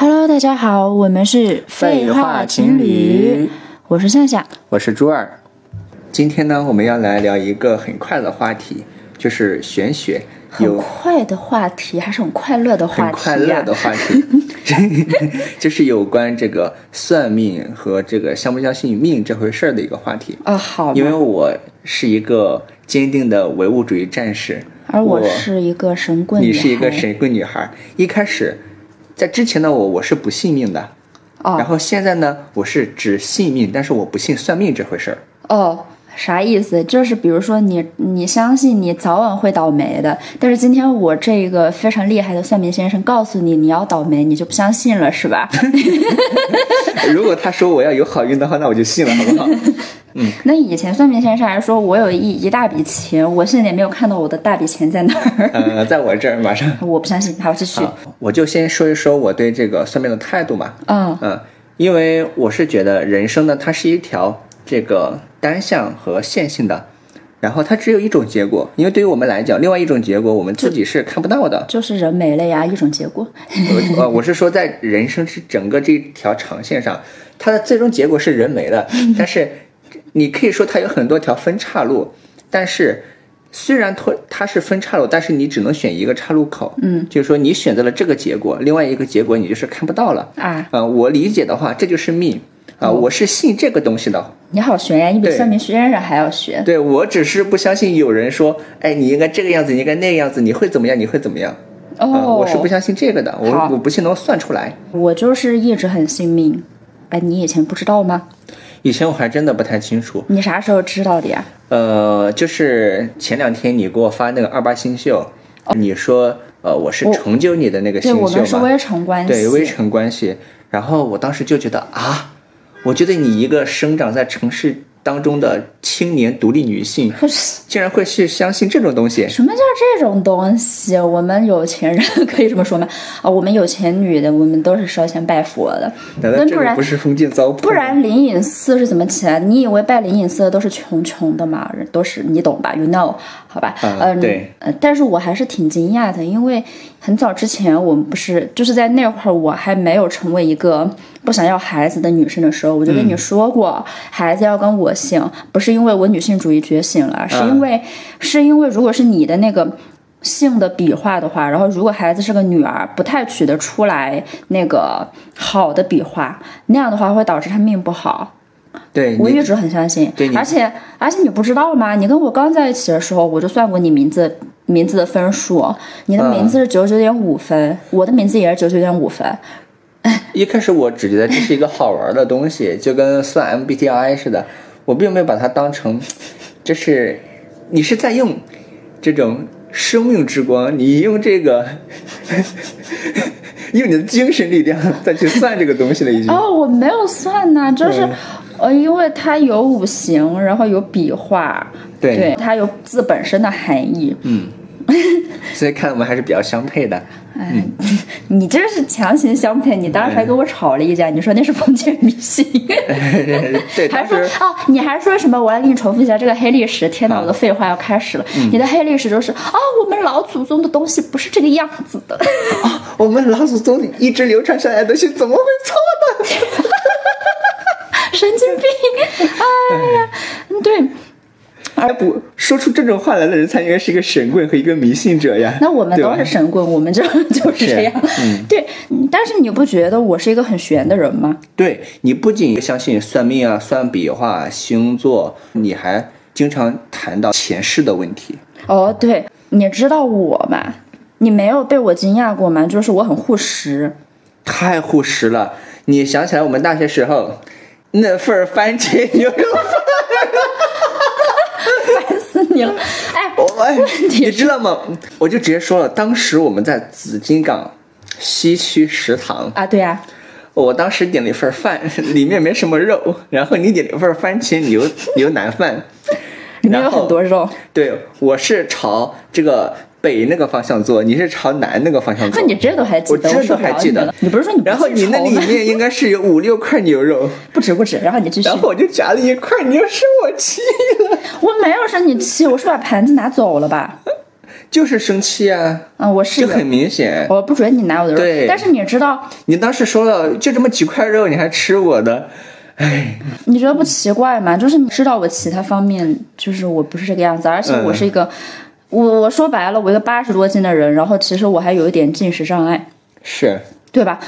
Hello，大家好，我们是废话情侣，我是夏夏，我是朱二。今天呢，我们要来聊一个很快的话题，就是玄学。很快的话题，还是很快乐的话题很快乐的话题，就是有关这个算命和这个相不相信命这回事儿的一个话题。啊，好。因为我是一个坚定的唯物主义战士，而我是一个神棍。你是一个神棍女孩。一开始，在之前的我，我是不信命的。哦。然后现在呢，我是只信命，但是我不信算命这回事儿。哦。啥意思？就是比如说你你相信你早晚会倒霉的，但是今天我这个非常厉害的算命先生告诉你你要倒霉，你就不相信了是吧？如果他说我要有好运的话，那我就信了，好不好？嗯。那以前算命先生还说我有一一大笔钱，我现在也没有看到我的大笔钱在哪儿。呃，在我这儿，马上。我不相信，好继续。我就先说一说我对这个算命的态度嘛。嗯嗯，因为我是觉得人生呢，它是一条。这个单向和线性的，然后它只有一种结果，因为对于我们来讲，另外一种结果我们自己是看不到的，就是人没了呀，一种结果。呃，我是说在人生是整个这条长线上，它的最终结果是人没了，但是你可以说它有很多条分岔路，但是虽然它它是分岔路，但是你只能选一个岔路口，嗯，就是说你选择了这个结果，另外一个结果你就是看不到了啊。呃，我理解的话，这就是命。啊，我是信这个东西的。你好悬呀，你比算命先生还要悬。对我只是不相信有人说，哎，你应该这个样子，你应该那个样子，你会怎么样？你会怎么样？哦，我是不相信这个的，我我不信能算出来。我就是一直很信命。哎，你以前不知道吗？以前我还真的不太清楚。你啥时候知道的呀？呃，就是前两天你给我发那个二八星宿，你说呃我是成就你的那个星宿嘛？对，我们是微尘关系。对，微尘关系。然后我当时就觉得啊。我觉得你一个生长在城市当中的青年独立女性，竟然会去相信这种东西？什么叫这种东西？我们有钱人可以这么说吗？啊，我们有钱女的，我们都是烧香拜佛的。那不然不是封建糟粕？不然灵隐寺是怎么起来的？你以为拜灵隐寺的都是穷穷的吗？都是你懂吧？You know？好吧？嗯，对。呃，但是我还是挺惊讶的，因为很早之前我们不是就是在那会儿，我还没有成为一个。不想要孩子的女生的时候，我就跟你说过，孩子要跟我姓，不是因为我女性主义觉醒了，是因为，是因为如果是你的那个性的笔画的话，然后如果孩子是个女儿，不太取得出来那个好的笔画，那样的话会导致她命不好。对，我一直很相信。对，而且而且你不知道吗？你跟我刚在一起的时候，我就算过你名字名字的分数，你的名字是九十九点五分，我的名字也是九十九点五分。一开始我只觉得这是一个好玩的东西，就跟算 MBTI 似的，我并没有把它当成，就是你是在用这种生命之光，你用这个 用你的精神力量再去算这个东西了，已经。哦，我没有算呢，就是呃，因为它有五行，然后有笔画，对，它有字本身的含义，嗯。所以看我们还是比较相配的。哎，你这是强行相配，你当时还跟我吵了一架，你说那是封建迷信。对，还说哦，你还说什么？我来给你重复一下这个黑历史。天哪，我的废话要开始了。你的黑历史就是哦，我们老祖宗的东西不是这个样子的。啊，我们老祖宗一直流传下来的东西怎么会错呢？神经病！哎呀，对。而不说出这种话来的人才应该是一个神棍和一个迷信者呀。那我们都是神棍，我们就 就是这样。嗯，对。但是你不觉得我是一个很玄的人吗？对你不仅相信算命啊、算笔画、星座，你还经常谈到前世的问题。哦，对，你知道我吗？你没有被我惊讶过吗？就是我很护食，太护食了。你想起来我们大学时候那份番茄牛肉饭？你了！哎，我哎，你知道吗？我就直接说了，当时我们在紫金港西区食堂啊，对呀，我当时点了一份饭，里面没什么肉，然后你点了一份番茄牛牛腩饭，里面有很多肉。对，我是炒这个。北那个方向坐，你是朝南那个方向坐。那你这都还记得？我这都还记得。你不是说你然后你那里面应该是有五六块牛肉，不 止不止。然后你继续。然后我就夹了一块，你又生我气了。我没有生你气，我是把盘子拿走了吧？就是生气啊，嗯，我是有就很明显。我不准你拿我的肉，对但是你知道，你当时说了就这么几块肉，你还吃我的，哎，你觉得不奇怪吗？就是你知道我其他方面，就是我不是这个样子，而且我是一个，我我说白了，我一个八十多斤的人，然后其实我还有一点进食障碍，是，对吧？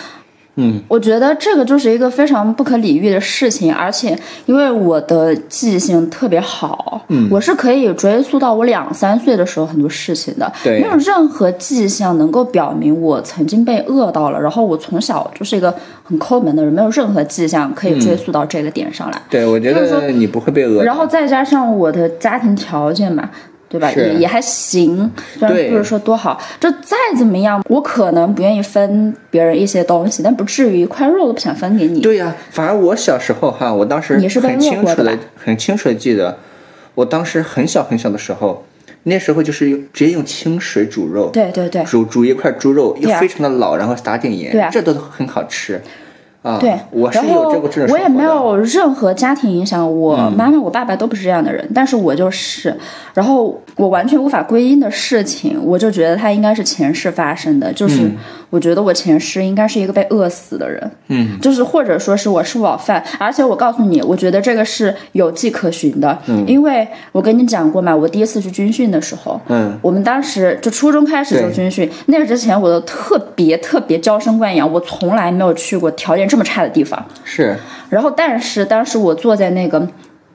嗯，我觉得这个就是一个非常不可理喻的事情，而且因为我的记性特别好，嗯，我是可以追溯到我两三岁的时候很多事情的，对没有任何迹象能够表明我曾经被饿到了，然后我从小就是一个很抠门的人，没有任何迹象可以追溯到这个点上来。对，我觉得你不会被饿。然后再加上我的家庭条件嘛，对吧？也也还行，虽然对不是说多好。就再怎么样，我可能不愿意分别人一些东西，但不至于一块肉都不想分给你。对呀、反而我小时候哈，我当时你是被很清楚的、很清楚的记得，我当时很小很小的时候，那时候就是用直接用清水煮肉，对对对煮煮一块猪肉，又非常的老，然后撒点盐，这都很好吃。啊，对，我是然后有这个这种我也没有任何家庭影响，我妈妈、我爸爸都不是这样的人，但是我就是，然后我完全无法归因的事情，我就觉得他应该是前世发生的，就是我觉得我前世应该是一个被饿死的人，嗯，就是或者说是我吃不饱饭，而且我告诉你，我觉得这个是有迹可循的，嗯，因为我跟你讲过嘛，我第一次去军训的时候，嗯，我们当时就初中开始就军训，那个之前我都特别特别娇生惯养，我从来没有去过条件这么差的地方。是，然后，但是当时我坐在那个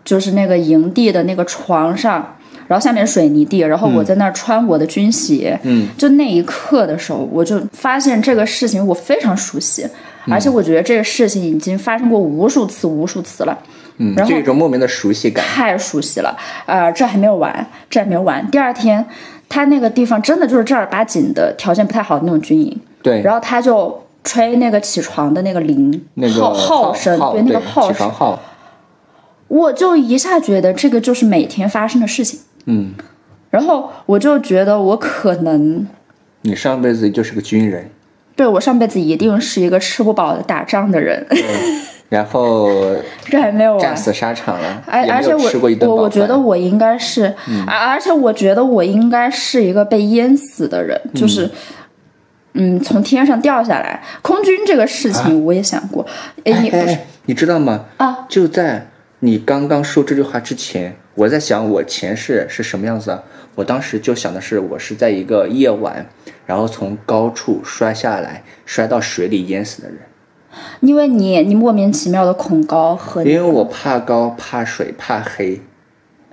就是那个营地的那个床上，然后下面水泥地，然后我在那儿穿我的军鞋，嗯，就那一刻的时候，我就发现这个事情我非常熟悉，而且我觉得这个事情已经发生过无数次、无数次了。嗯，然后就有一种莫名的熟悉感。太熟悉了，呃，这还没有完，这还没有完。第二天，他那个地方真的就是正儿八经的条件不太好的那种军营，对，然后他就吹那个起床的那个铃，那个号号声，对那个号声。我就一下觉得这个就是每天发生的事情，嗯，然后我就觉得我可能。你上辈子就是个军人，对我上辈子一定是一个吃不饱的打仗的人，然后这还没有。战死沙场了，而而且我我我觉得我应该是，而、而且我觉得我应该是一个被淹死的人，就是，嗯，从天上掉下来。空军这个事情我也想过，哎、你不是哎哎，你知道吗？啊？就在你刚刚说这句话之前，我在想我前世是什么样子啊？我当时就想的是，我是在一个夜晚，然后从高处摔下来，摔到水里淹死的人。因为你你莫名其妙的恐高和因为我怕高、怕水、怕黑。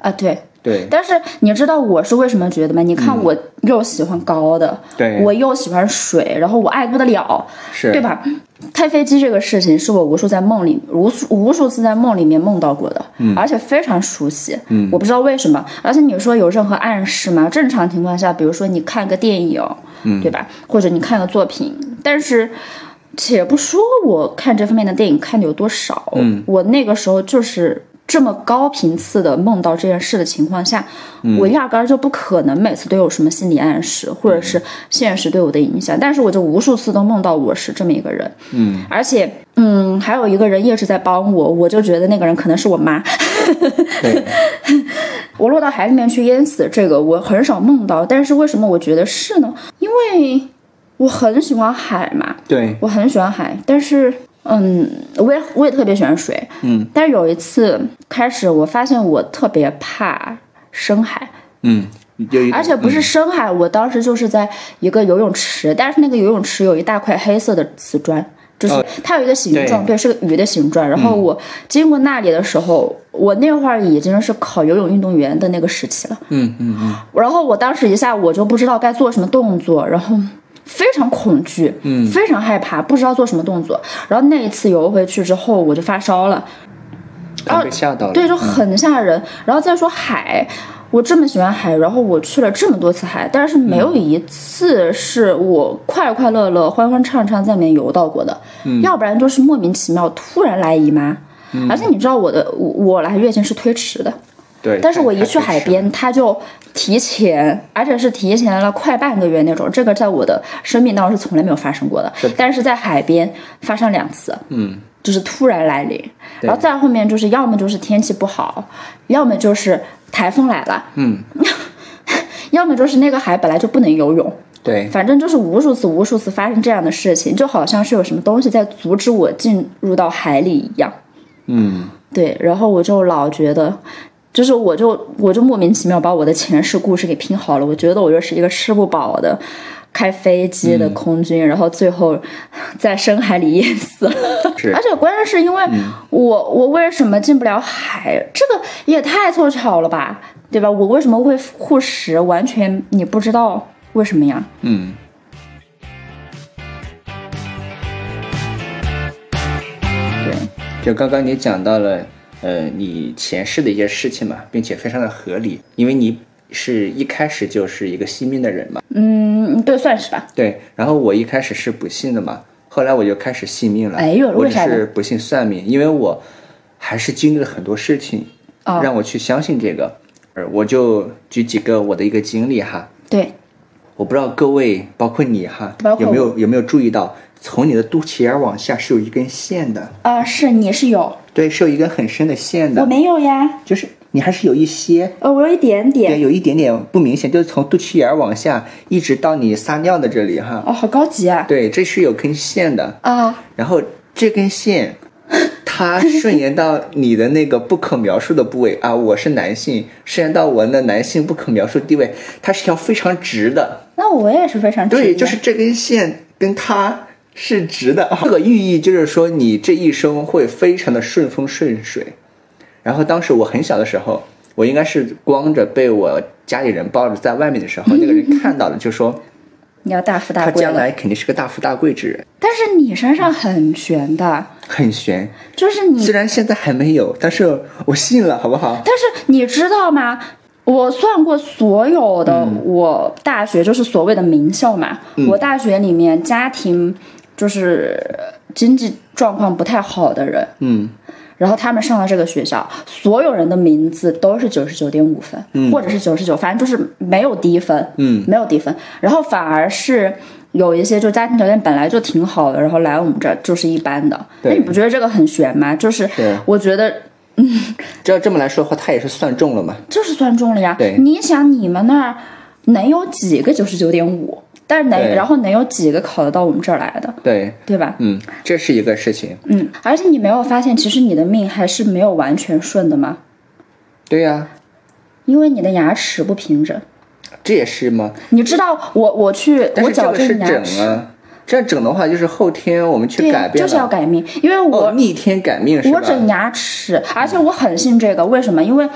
啊对。对但是你知道我是为什么觉得吗？你看我又喜欢高的，嗯对我又喜欢水，然后我爱不得了，是，对？吧？开飞机这个事情是我无数在梦里无数无数次在梦里面梦到过的，而且非常熟悉。嗯我不知道为什么。而且你说有任何暗示吗？正常情况下，比如说你看个电影，嗯对吧？或者你看个作品，但是。且不说我看这方面的电影看的有多少，嗯我那个时候就是这么高频次的梦到这件事的情况下，嗯。我压根儿就不可能每次都有什么心理暗示或者是现实对我的影响，但是我就无数次都梦到我是这么一个人，嗯，而且嗯，还有一个人一直在帮我，我就觉得那个人可能是我妈。对，我落到海里面去淹死，这个我很少梦到，但是为什么我觉得是呢？因为我很喜欢海嘛，对，我很喜欢海，但是嗯，我也我也特别喜欢水，嗯，但是有一次开始，我发现我特别怕深海，嗯，而且不是深海，我当时就是在一个游泳池，但是那个游泳池有一大块黑色的瓷砖。就是哦它有一个形状，对对，是个鱼的形状。然后我经过那里的时候，我那会儿已经是考游泳运动员的那个时期了。嗯嗯嗯，然后我当时一下我就不知道该做什么动作，然后非常恐惧，嗯非常害怕，不知道做什么动作。然后那一次游回去之后，我就发烧了，然后被吓到了。对，就很吓人。然后再说海，我这么喜欢海，然后我去了这么多次海，但是没有一次是我快快乐乐、欢欢畅畅在里面游到过的，要不然就是莫名其妙突然来姨妈。而且你知道我的我我来月经是推迟的，对，但是我一去海边，它就提前，而且是提前了快半个月那种。这个在我的生命当中是从来没有发生过的，但是在海边发生两次，嗯，就是突然来临。然后再后面就是要么就是天气不好，要么就是台风来了。嗯，要么就是那个海本来就不能游泳，对，反正就是无数次、无数次发生这样的事情，就好像是有什么东西在阻止我进入到海里一样。嗯，对，然后我就老觉得，就是我就我就莫名其妙把我的前世故事给拼好了，我觉得我就是一个吃不饱的。开飞机的空军，然后最后在深海里淹死了。是，而且关键是因为我，我为什么进不了海？这个也太凑巧了吧，对吧？我为什么会护食？完全你不知道为什么呀？嗯。对，就刚刚你讲到了，呃，你前世的一些事情嘛，并且非常的合理，因为你。是一开始就是一个信命的人嘛？嗯，对，算是吧。对，然后我一开始是不信的嘛，后来我就开始信命了。哎呦，我只是不信算命，因为我还是经历了很多事情，让我去相信这个。呃，我就举几个我的一个经历哈。对，我不知道各位，包括你哈，有没有有没有注意到，从你的肚脐眼往下是有一根线的？啊，是，你是有。对，是有一根很深的线的。我没有呀。就是。你还是有一些，呃，我有一点点，对，有一点点不明显，就是从肚脐眼往下，一直到你撒尿的这里，哈。哦，好高级啊！对，这是有根线的啊。然后这根线，它顺延到你的那个不可描述的部位 啊。我是男性，顺延到我的男性不可描述地位，它是条非常直的。那我也是非常直的。对，就是这根线跟它是直的，这个寓意就是说你这一生会非常的顺风顺水。然后当时我很小的时候，我应该是光着被我家里人抱着在外面的时候，那个人看到了，就说：“你要大富大贵。”他将来肯定是个大富大贵之人。但是你身上很悬的，很悬，就是你虽然现在还没有，但是我信了，好不好？但是你知道吗？我算过所有的我大学就是所谓的名校嘛，我大学里面家庭就是经济状况不太好的人，嗯。然后他们上了这个学校，所有人的名字都是九十九点五分，或者是九十九，反正就是没有低分，嗯，没有低分。然后反而是有一些就家庭条件本来就挺好的，然后来我们这儿就是一般的。那你不觉得这个很悬吗？就是我觉得，嗯，这要这么来说的话，他也是算中了嘛？就是算中了呀。对，你想你们那儿能有几个九十九点五？但是能，然后能有几个考得到我们这儿来的？对，对吧？嗯，这是一个事情。嗯，而且你没有发现，其实你的命还是没有完全顺的吗？对呀，因为你的牙齿不平整。这也是吗？你知道，我我去，我矫正牙齿啊。这样整的话，就是后天我们去改变，就是要改命，因为我逆天改命是吧？我整牙齿，而且我很信这个，为什么？因为。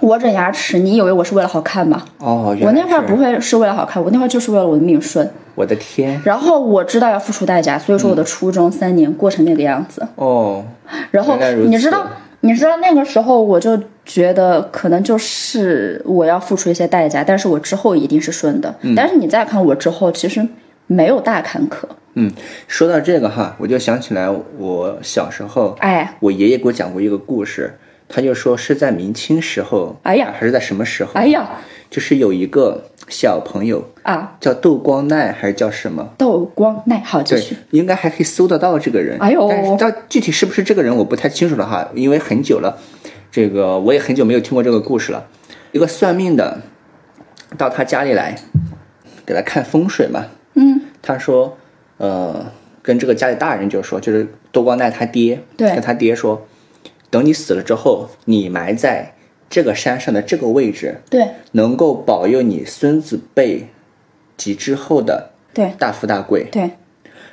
我整牙齿，你以为我是为了好看吗？哦，我那会儿不会是为了好看，我那会儿就是为了我的命顺。我的天！然后我知道要付出代价，所以说我的初中三年过成那个样子。哦。然后你知道，你知道那个时候我就觉得可能就是我要付出一些代价，但是我之后一定是顺的。但是你再看我之后，其实没有大坎坷。嗯，说到这个哈，我就想起来我小时候，哎，我爷爷给我讲过一个故事。他就说是在明清时候，哎呀，还是在什么时候？哎呀，就是有一个小朋友啊，叫窦光鼐还是叫什么？窦光鼐，好，继续。应该还可以搜得到这个人。哎呦，但是到具体是不是这个人，我不太清楚了哈，因为很久了，这个我也很久没有听过这个故事了。一个算命的到他家里来，给他看风水嘛。嗯，他说，呃，跟这个家里大人就说，就是窦光奈他爹，对，跟他爹说。等你死了之后，你埋在这个山上的这个位置，对，能够保佑你孙子辈及之后的对大富大贵。对，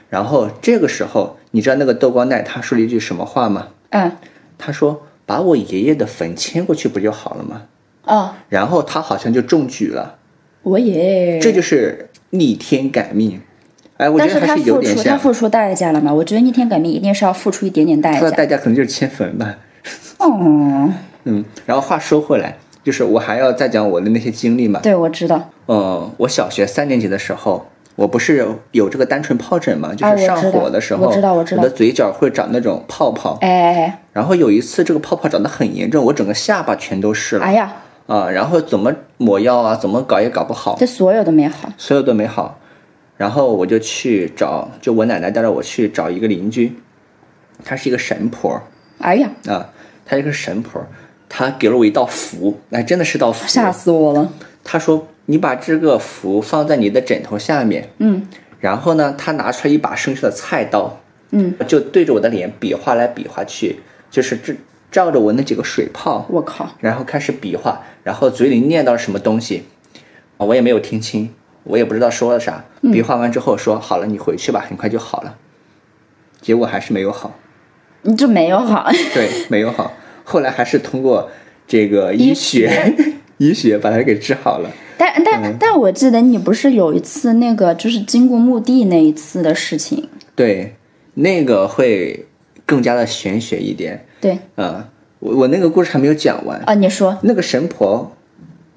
然后这个时候，你知道那个窦光奈他说了一句什么话吗？嗯，他说：“把我爷爷的坟迁过去不就好了吗？”啊，然后他好像就中举了。我也，这就是逆天改命。哎，我觉得还是有点像。他付出代价了嘛？我觉得逆天改命一定是要付出一点点代价。他的代价可能就是迁坟吧。哦，嗯，然后话说回来，就是我还要再讲我的那些经历嘛。对，我知道。嗯，我小学三年级的时候，我不是有这个单纯疱疹嘛，就是上火的时候，我知道，我知道，我的嘴角会长那种泡泡。哎。哎,哎然后有一次，这个泡泡长得很严重，我整个下巴全都是了。哎呀。啊，然后怎么抹药啊，怎么搞也搞不好。这所有的没好。所有的没好，然后我就去找，就我奶奶带着我去找一个邻居，她是一个神婆。哎呀。啊。她一个神婆，她给了我一道符，哎，真的是道符，吓死我了。她说你把这个符放在你的枕头下面，嗯然后呢，他拿出来一把生锈的菜刀，嗯，就对着我的脸比划来比划去，就是这照着我那几个水泡，我靠，然后开始比划，然后嘴里念叨什么东西，啊，我也没有听清，我也不知道说了啥。比划完之后说好了，你回去吧，很快就好了。结果还是没有好，你就没有好，对，没有好。后来还是通过这个医学，医学 把它给治好了。但但但我记得你不是有一次那个就是经过墓地那一次的事情，对，那个会更加的玄学一点。对啊、我我那个故事还没有讲完。啊，你说那个神婆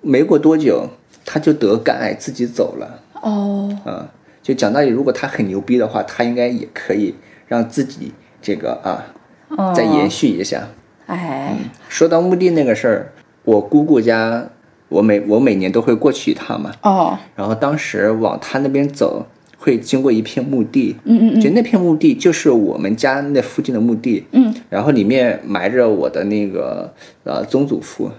没过多久，她就得肝癌，自己走了。哦，啊，就讲道理，如果她很牛逼的话，她应该也可以让自己这个啊哦再延续一下。哎，说到墓地那个事儿，我姑姑家，我每我每年都会过去一趟嘛。哦，然后当时往他那边走，会经过一片墓地，嗯嗯就那片墓地就是我们家那附近的墓地，嗯，然后里面埋着我的那个呃曾祖父，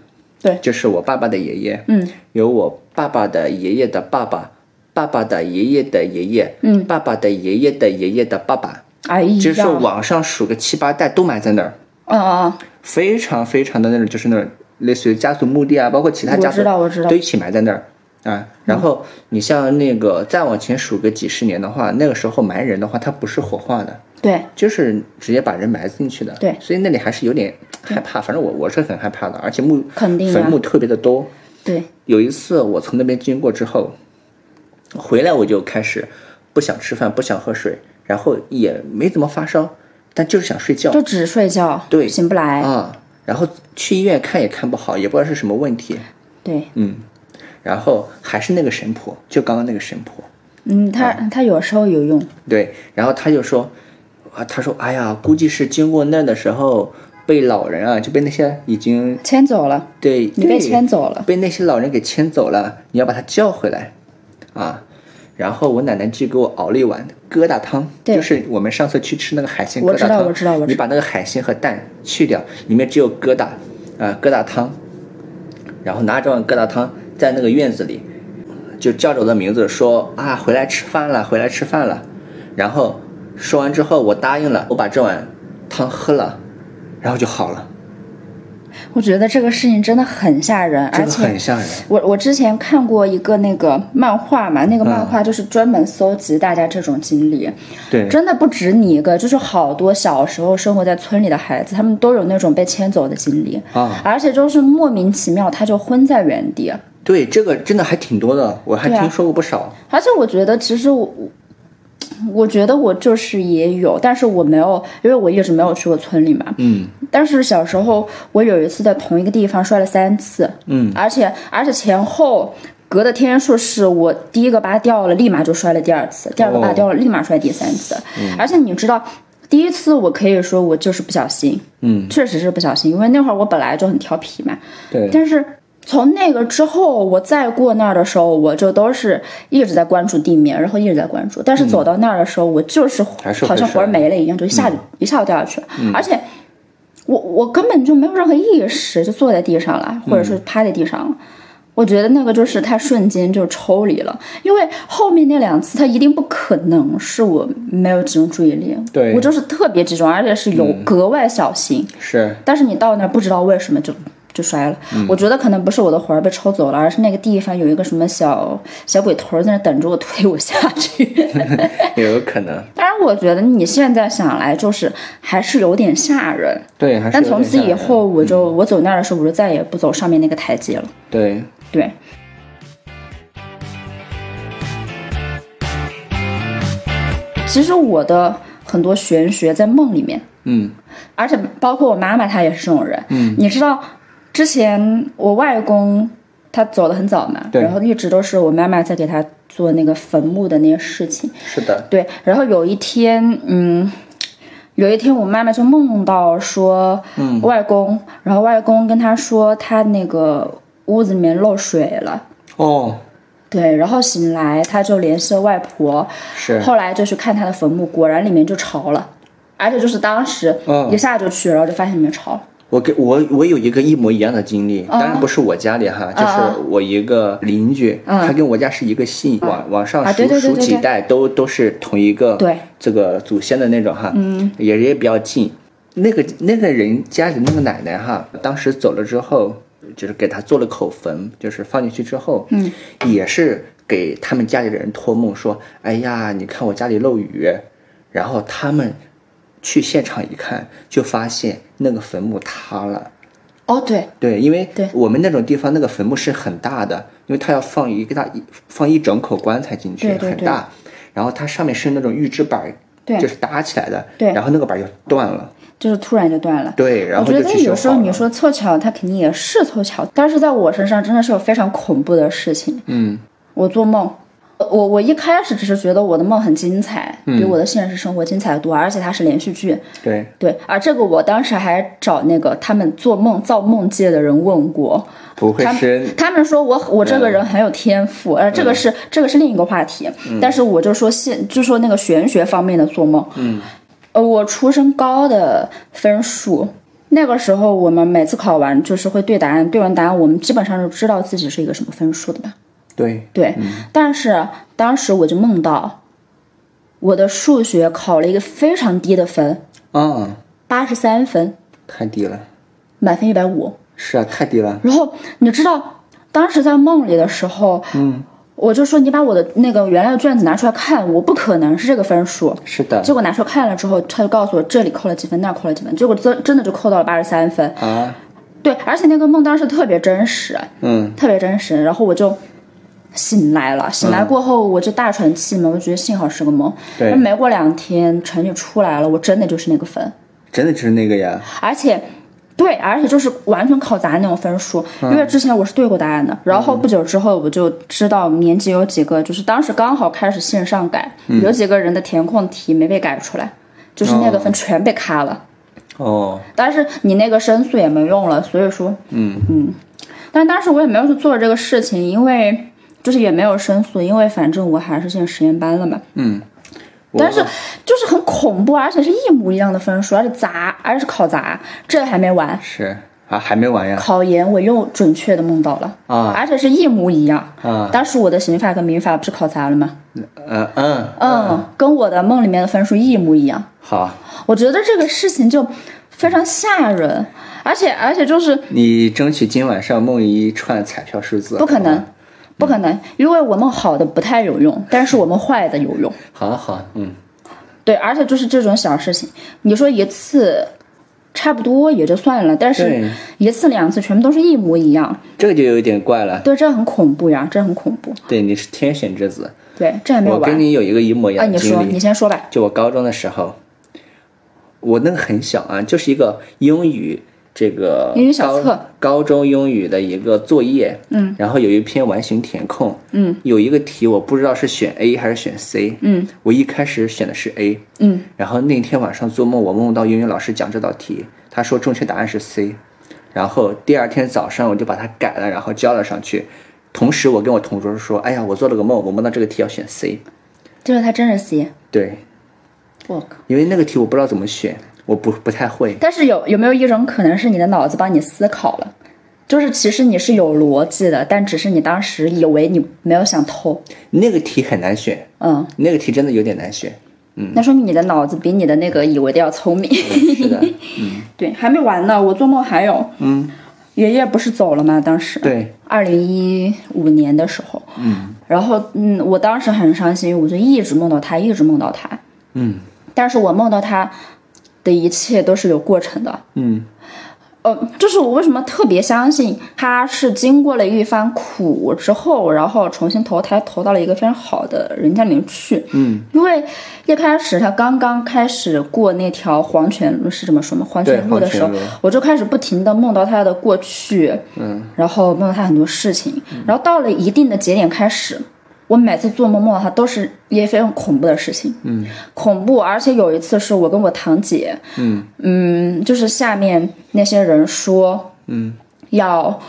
对。就是我爸爸的爷爷，嗯，有我爸爸的爷爷的爸爸，爸爸的爷爷的爷爷，嗯。爸爸的爷爷的爷爷的爸爸，哎呀，就是往上数个七八代都埋在那儿，嗯嗯，非常非常的那种，就是那种类似于家族墓地啊，包括其他家族都一起埋在那儿啊。然后你像那个再往前数个几十年的话，那个时候埋人的话，它不是火化的，对，就是直接把人埋进去的。对所以那里还是有点害怕，反正我我是很害怕的，而且墓肯定啊坟墓特别的多。对，有一次我从那边经过之后，回来我就开始不想吃饭，不想喝水，然后也没怎么发烧，但就是想睡觉就只睡觉，对醒不来，啊。然后去医院看也看不好，也不知道是什么问题，对，嗯。然后还是那个神婆，就刚刚那个神婆，嗯，他他有时候有用，对。然后他就说，啊，他说，哎呀，估计是经过那儿的时候被老人啊，就被那些已经牵走了，对你被牵走了，被那些老人给牵走了，你要把他叫回来，啊。然后我奶奶就给我熬了一碗疙瘩汤，对就是我们上次去吃那个海鲜疙瘩汤，我知道我知道我知道你把那个海鲜和蛋去掉，里面只有疙瘩，啊、疙瘩汤，然后拿着碗疙瘩汤在那个院子里，就叫着我的名字说啊，回来吃饭了，回来吃饭了。然后说完之后，我答应了，我把这碗汤喝了，然后就好了。我觉得这个事情真的很吓人，这个而且很吓人。我我之前看过一个那个漫画嘛，那个嗯漫画就是专门搜集大家这种经历，对，真的不止你一个，就是好多小时候生活在村里的孩子，他们都有那种被牵走的经历，啊，而且就是莫名其妙他就昏在原地，对，这个真的还挺多的，我还听说过不少。而且我觉得其实我。我觉得我就是也有，但是我没有，因为我一直没有去过村里嘛。嗯但是小时候我有一次在同一个地方摔了三次，嗯，而且而且前后隔的天数是我第一个疤掉了，立马就摔了第二次，第二个疤掉了，立马摔第三次。而且你知道，第一次我可以说我就是不小心，嗯，确实是不小心，因为那会儿我本来就很调皮嘛。对，但是从那个之后，我再过那儿的时候，我就都是一直在关注地面，然后一直在关注。但是走到那儿的时候，我就是好像魂儿没了一样，就一下就、一下就掉下去了，而且。我我根本就没有任何意识，就坐在地上了，或者是趴在地上了。我觉得那个就是他瞬间就抽离了，因为后面那两次他一定不可能是我没有集中注意力，对我就是特别集中，而且是有格外小心。是但是你到那儿不知道为什么就就摔了。我觉得可能不是我的魂儿被抽走了，而是那个地方有一个什么小小鬼头在那等着我推我下去。也有可能。当然，我觉得你现在想来就是还是有点吓人。对，还是但从此以后，我就我走那儿的时候，我就再也不走上面那个台阶了。对，对。其实我的很多玄学在梦里面，嗯而且包括我妈妈，她也是这种人。嗯，你知道，之前我外公他走的很早嘛，对。然后一直都是我妈妈在给他做那个坟墓的那些事情。是的，对，然后有一天，嗯，有一天我妈妈就梦到说，嗯外公，然后外公跟她说他那个屋子里面漏水了。哦，对，然后醒来，他就联系了外婆，是，后来就去看他的坟墓，果然里面就潮了，而且就是当时嗯。一下就去，然后就发现里面潮了。我给我我有一个一模一样的经历，当然不是我家里哈，就是我一个邻居，他跟我家是一个姓，往往上数数几代都都是同一个对。这个祖先的那种哈，嗯，也也比较近。那个那个人家里那个奶奶哈，当时走了之后，就是给他做了口坟，就是放进去之后，嗯，也是给他们家里的人托梦说，哎呀，你看我家里漏雨，然后他们。去现场一看，就发现那个坟墓塌了。哦，对对，因为我们那种地方，那个坟墓是很大的，因为它要放一个大放一整口棺材进去，很大。然后它上面是那种预制板，对，就是搭起来的。对，然后那个板就断了，就是突然就断了。对，然后我觉得有时候你说凑巧，它肯定也是凑巧，但是在我身上真的是有非常恐怖的事情。嗯，我做梦。我我一开始只是觉得我的梦很精彩，比我的现实生活精彩多，而且它是连续剧。对对，而这个我当时还找那个他们做梦造梦界的人问过，不会是他们说我我这个人很有天赋，呃，这个是这个是另一个话题。但是我就说现就说那个玄学方面的做梦，嗯，呃，我出身高的分数，那个时候我们每次考完就是会对答案，对完答案我们基本上就知道自己是一个什么分数的吧。对对，但是当时我就梦到，我的数学考了一个非常低的分，啊，八十三分，太低了，满分一百五。是啊，太低了。然后你知道，当时在梦里的时候，嗯，我就说你把我的那个原来的卷子拿出来看，我不可能是这个分数。是的。结果拿出来看了之后，他就告诉我这里扣了几分，那扣了几分，结果真真的就扣到了八十三分啊。对，而且那个梦当时特别真实，嗯，特别真实。然后我就。醒来了，醒来过后我就大喘气嘛，我觉得幸好是个梦。对，没过两天成绩出来了，我真的就是那个分，真的就是那个呀。而且，对，而且就是完全考砸那种分数，因为之前我是对过答案的。然后不久之后我就知道年级有几个，就是当时刚好开始线上改，有几个人的填空题没被改出来，就是那个分全被卡了。哦。但是你那个申诉也没用了，所以说，嗯嗯，但当时我也没有去做这个事情，因为。就是也没有申诉，因为反正我还是进实验班了嘛。嗯，但是就是很恐怖，而且是一模一样的分数，而且砸，而且是考砸，这还没完。是啊，还没完呀。考研我又准确的梦到了啊，而且是一模一样啊。当时我的刑法跟民法不是考砸了吗？嗯嗯嗯，跟我的梦里面的分数一模一样。好，我觉得这个事情就非常吓人，而且而且就是你争取今晚上梦一串彩票数字。不可能。不可能，因为我们好的不太有用，但是我们坏的有用。好好，嗯，对，而且就是这种小事情，你说一次差不多也就算了，但是一次两次全部都是一模一样，这个就有点怪了。对，这很恐怖呀，这很恐怖。对，你是天选之子。对，这还没有完。我跟你有一个一模一样的经历。啊，你说，你先说吧。就我高中的时候，我那个很小啊，就是一个英语。这个英语小册，高中英语的一个作业，嗯，然后有一篇完形填空，嗯，有一个题我不知道是选 A 还是选 C，嗯，我一开始选的是 A，嗯，然后那天晚上做梦，我梦到英语老师讲这道题，他说正确答案是 C，然后第二天早上我就把它改了，然后交了上去，同时我跟我同桌说，哎呀，我做了个梦，我梦到这个题要选 C，就是他真是 C，对，我靠，因为那个题我不知道怎么选。我不不太会，但是有有没有一种可能是你的脑子帮你思考了，就是其实你是有逻辑的，但只是你当时以为你没有想透。那个题很难选，嗯，那个题真的有点难选，嗯，那说明你的脑子比你的那个以为的要聪明。是的，嗯，对，还没完呢，我做梦还有，嗯，爷爷不是走了吗？当时对，二零一五年的时候，嗯，然后嗯，我当时很伤心，我就一直梦到他，一直梦到他，嗯，但是我梦到他。的一切都是有过程的，嗯，呃，就是我为什么特别相信他是经过了一番苦之后，然后重新投胎，投到了一个非常好的人家里面去，嗯，因为一开始他刚刚开始过那条黄泉路是这么说吗？黄泉路的时候，我就开始不停的梦到他的过去，嗯，然后梦到他很多事情，然后到了一定的节点开始。我每次做梦梦到他都是一些非常恐怖的事情，嗯，恐怖，而且有一次是我跟我堂姐，嗯。嗯，就是下面那些人说，嗯，要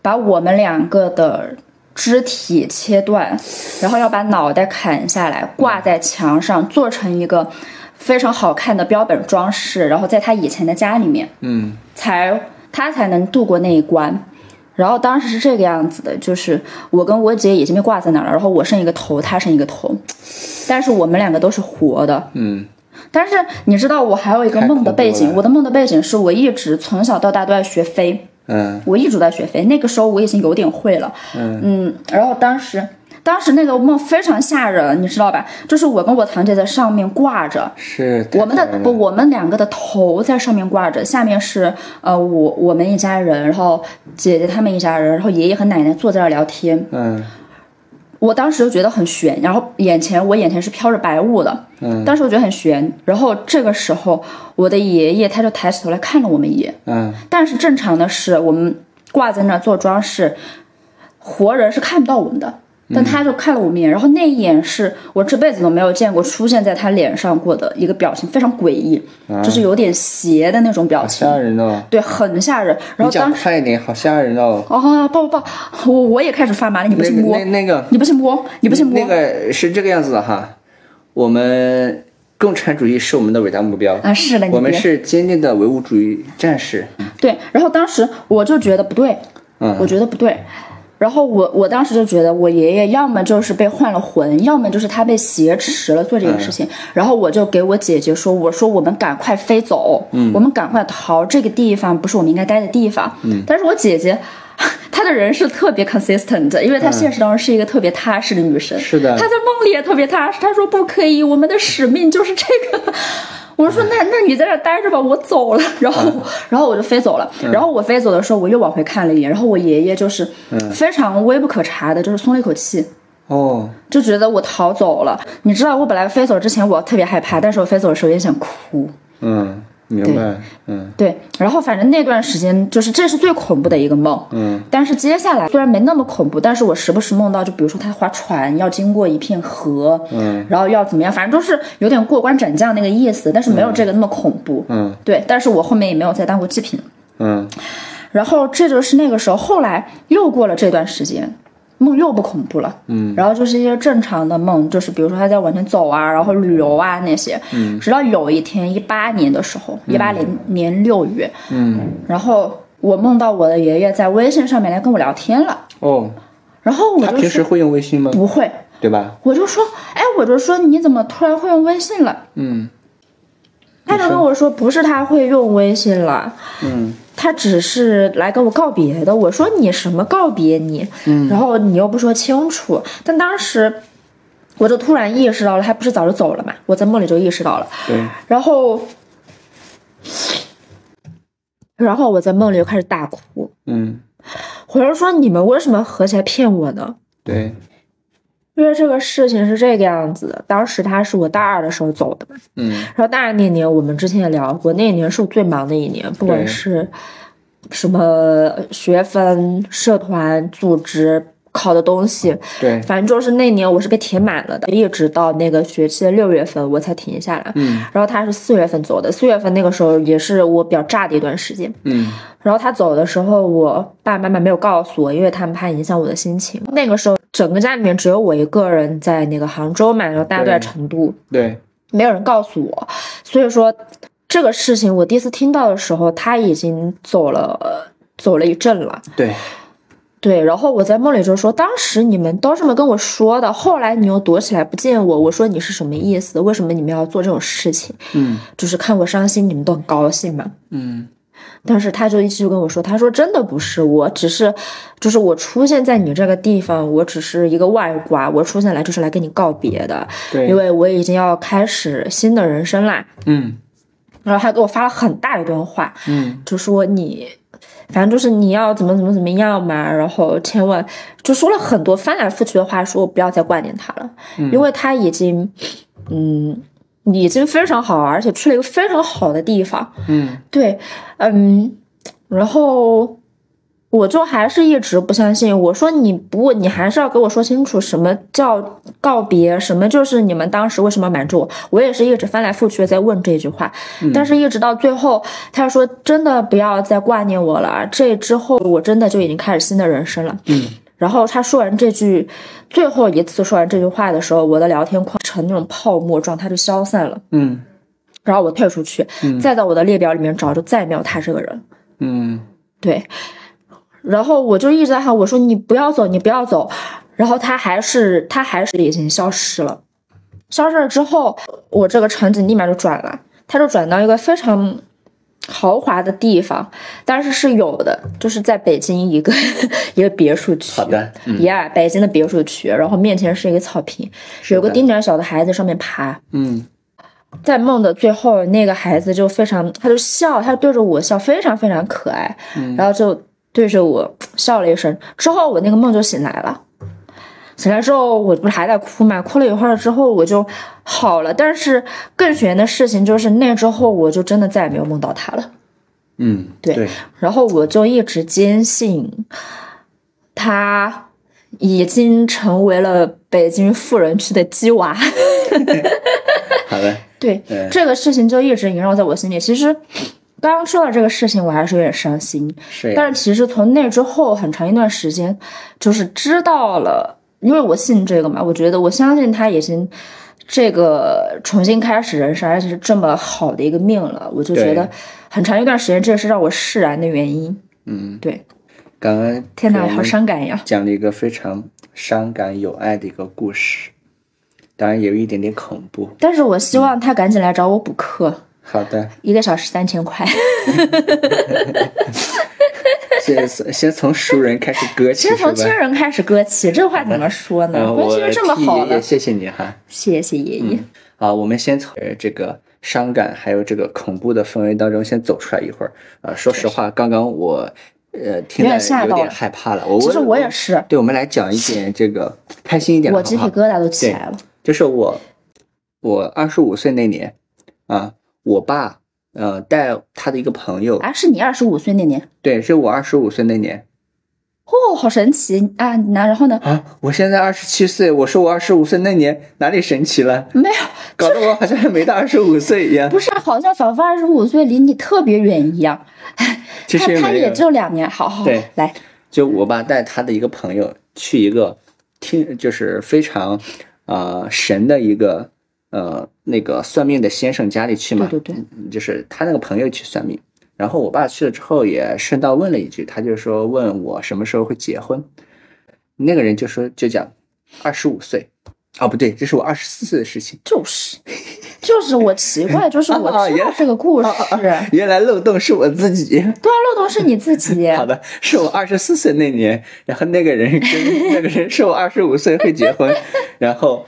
把我们两个的肢体切断，然后要把脑袋砍下来挂在墙上，做成一个非常好看的标本装饰，然后在他以前的家里面，嗯。才他才能度过那一关。然后当时是这个样子的，就是我跟我姐已经被挂在那儿了，然后我剩一个头，她剩一个头，但是我们两个都是活的。嗯但是你知道，我还有一个梦的背景，我的梦的背景是我一直从小到大都在学飞，嗯我一直在学飞。那个时候我已经有点会了，嗯然后当时。当时那个梦非常吓人，你知道吧？就是我跟我堂姐在上面挂着，是我们的不，我们两个的头在上面挂着，下面是呃我我们一家人，然后姐姐他们一家人，然后爷爷和奶奶坐在那儿聊天。嗯我当时就觉得很悬，然后眼前我眼前是飘着白雾的，嗯当时我觉得很悬。然后这个时候，我的爷爷他就抬起头来看了我们一眼，嗯但是正常的是我们挂在那儿做装饰，活人是看不到我们的。但他就看了我们一眼，然后那一眼是我这辈子都没有见过出现在他脸上过的一个表情，非常诡异，就是有点邪的那种表情，吓人哦！对，很吓人。然你讲后当快一点，好吓人哦！哦，抱抱抱，我我也开始发麻了，你不信摸那，那个你不信摸，你不信摸那个是这个样子的哈，我们共产主义是我们的伟大目标，啊？是的，我们是坚定的唯物主义战士。对。然后当时我就觉得不对，嗯我觉得不对。然后我我当时就觉得我爷爷要么就是被换了魂，要么就是他被挟持了做这件事情。然后我就给我姐姐说，我说我们赶快飞走，嗯，我们赶快逃，这个地方不是我们应该待的地方。嗯，但是我姐姐。她的人是特别 consistent，因为她现实当中是一个特别踏实的女生。是的她在梦里也特别踏实。她说不可以，我们的使命就是这个。我说那那你在这待着吧，我走了。然后、然后我就飞走了。然后我飞走的时候，我又往回看了一眼，然后我爷爷就是非常微不可察的，就是松了一口气。哦，就觉得我逃走了，你知道，我本来飞走之前我特别害怕，但是我飞走的时候也想哭，嗯，明白，嗯。对，然后反正那段时间就是这是最恐怖的一个梦，嗯。但是接下来虽然没那么恐怖，但是我时不时梦到，就比如说他划船要经过一片河，嗯。然后要怎么样，反正都是有点过关斩将那个意思，但是没有这个那么恐怖，嗯。对，但是我后面也没有再当过祭品，嗯。然后这就是那个时候，后来又过了这段时间，梦又不恐怖了，嗯，然后就是一些正常的梦，就是比如说他在往前走啊，然后旅游啊那些，嗯，直到有一天一八年的时候，一八年年六月，嗯，然后我梦到我的爷爷在微信上面来跟我聊天了，哦，然后我就说他平时会用微信吗？不会，对吧？我就说，哎，我就说你怎么突然会用微信了？嗯。他就跟我说，不是他会用微信了，嗯他只是来跟我告别的。我说你什么告别你？嗯然后你又不说清楚。但当时我就突然意识到了，他不是早就走了嘛？我在梦里就意识到了。对，然后，然后我在梦里就开始大哭。嗯我就说你们为什么合起来骗我呢？对，因为这个事情是这个样子的，当时他是我大二的时候走的嘛，嗯然后大二那年我们之前也聊过，那一年是我最忙的一年，不管是什么学分、社团、组织、考的东西，对，反正就是那年我是被填满了的，一直到那个学期的六月份我才停下来。嗯然后他是四月份走的，四月份那个时候也是我比较炸的一段时间。嗯然后他走的时候，我爸爸妈妈没有告诉我，因为他们怕影响我的心情。那个时候，整个家里面只有我一个人在那个杭州嘛，然后大家都在成都，对，没有人告诉我，所以说这个事情我第一次听到的时候，他已经走了，呃走了一阵了。对，对，然后我在梦里就说，当时你们都这么跟我说的，后来你又躲起来不见我，我说你是什么意思？为什么你们要做这种事情？嗯就是看我伤心，你们都很高兴嘛。嗯但是他就一直就跟我说，他说真的不是，我只是，就是我出现在你这个地方，我只是一个外挂，我出现来就是来跟你告别的，对，因为我已经要开始新的人生啦。嗯然后他给我发了很大一段话，嗯就说你，反正就是你要怎么怎么怎么样嘛，然后千万就说了很多翻来覆去的话，说我不要再挂念他了，因为他已经，嗯，已经非常好，而且去了一个非常好的地方，嗯对，嗯，然后我就还是一直不相信。我说你不，你还是要给我说清楚什么叫告别，什么就是你们当时为什么瞒着我。我也是一直翻来覆去的在问这句话，但是一直到最后，他说真的不要再挂念我了。这之后我真的就已经开始新的人生了。嗯然后他说完这句，最后一次说完这句话的时候，我的聊天框成那种泡沫状它就消散了。嗯然后我退出去，再到我的列表里面找，就再也没有他这个人。嗯对，然后我就一直在喊我说你不要走，你不要走，然后他还是他还是已经消失了。消失了之后，我这个场景立马就转了，他就转到一个非常豪华的地方，但是是有的，就是在北京一个 一个别墅区。好的嗯呀北京的别墅区，然后面前是一个草坪，有个丁点小的孩子上面爬。嗯在梦的最后，那个孩子就非常，他就笑，他对着我笑，非常非常可爱，然后就对着我笑了一声。之后我那个梦就醒来了，醒来之后我不是还在哭嘛，哭了一会儿之后我就好了。但是更悬的事情就是那之后我就真的再也没有梦到他了。嗯，对对，然后我就一直坚信，他已经成为了北京富人区的鸡娃。好的，对，嗯这个事情就一直萦绕在我心里。其实刚刚说到这个事情，我还是有点伤心。是但是其实从那之后很长一段时间，就是知道了，因为我信这个嘛，我觉得我相信他已经这个重新开始人生，而且是这么好的一个命了，我就觉得很长一段时间，这是让我释然的原因。嗯，对，感恩天哪，好伤感呀！讲了一个非常伤感有爱的一个故事，当然也有一点点恐怖。但是我希望他赶紧来找我补课，好的，一个小时三千块。先先从熟人开始割起，先从？亲人开始割起，这话怎么说呢？关系这么好了替爷爷，谢谢你哈。谢谢爷爷。啊，我们先从呃这个伤感还有这个恐怖的氛围当中先走出来一会儿。啊，说实话，刚刚我呃听有点了有点害怕了。我其实我也是，对，我们来讲一点这个 开心一点的，我鸡皮疙瘩都起来了。就是我，我二十五岁那年啊，我爸呃带他的一个朋友，啊，是你二十五岁那年对，是我二十五岁那年哦，好神奇啊！那然后呢？啊，我现在二十七岁，我说我二十五岁那年哪里神奇了？没有，搞得我好像还没到二十五岁一样。不是，好像仿佛二十五岁离你特别远一样。其他他也就两年，好好对来，就我爸带他的一个朋友去一个听，就是非常呃神的一个呃那个算命的先生家里去嘛，对对对，嗯就是他那个朋友去算命，然后我爸去了之后也顺道问了一句，他就说问我什么时候会结婚，那个人就说就讲二十五岁，哦不对，这是我二十四岁的事情，就是就是我奇怪，就是我 知道这个故事，原来漏洞是我自己。对啊，漏洞是你自己。好的，是我二十四岁那年，然后那个人跟 那个人说我二十五岁会结婚，然后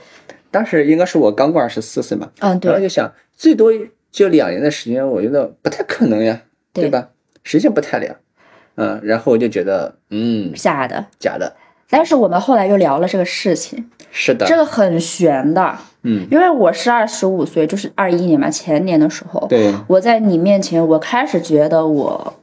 当时应该是我刚过二十四岁嘛，嗯，对，然后就想最多就两年的时间，我觉得不太可能呀，对。对吧？时间不太了，嗯，然后我就觉得，嗯，假的。假的，但是我们后来又聊了这个事情，是的，这个很悬的，嗯，因为我是二十五岁，就是二一年嘛，前年的时候，对，我在你面前，我开始觉得我，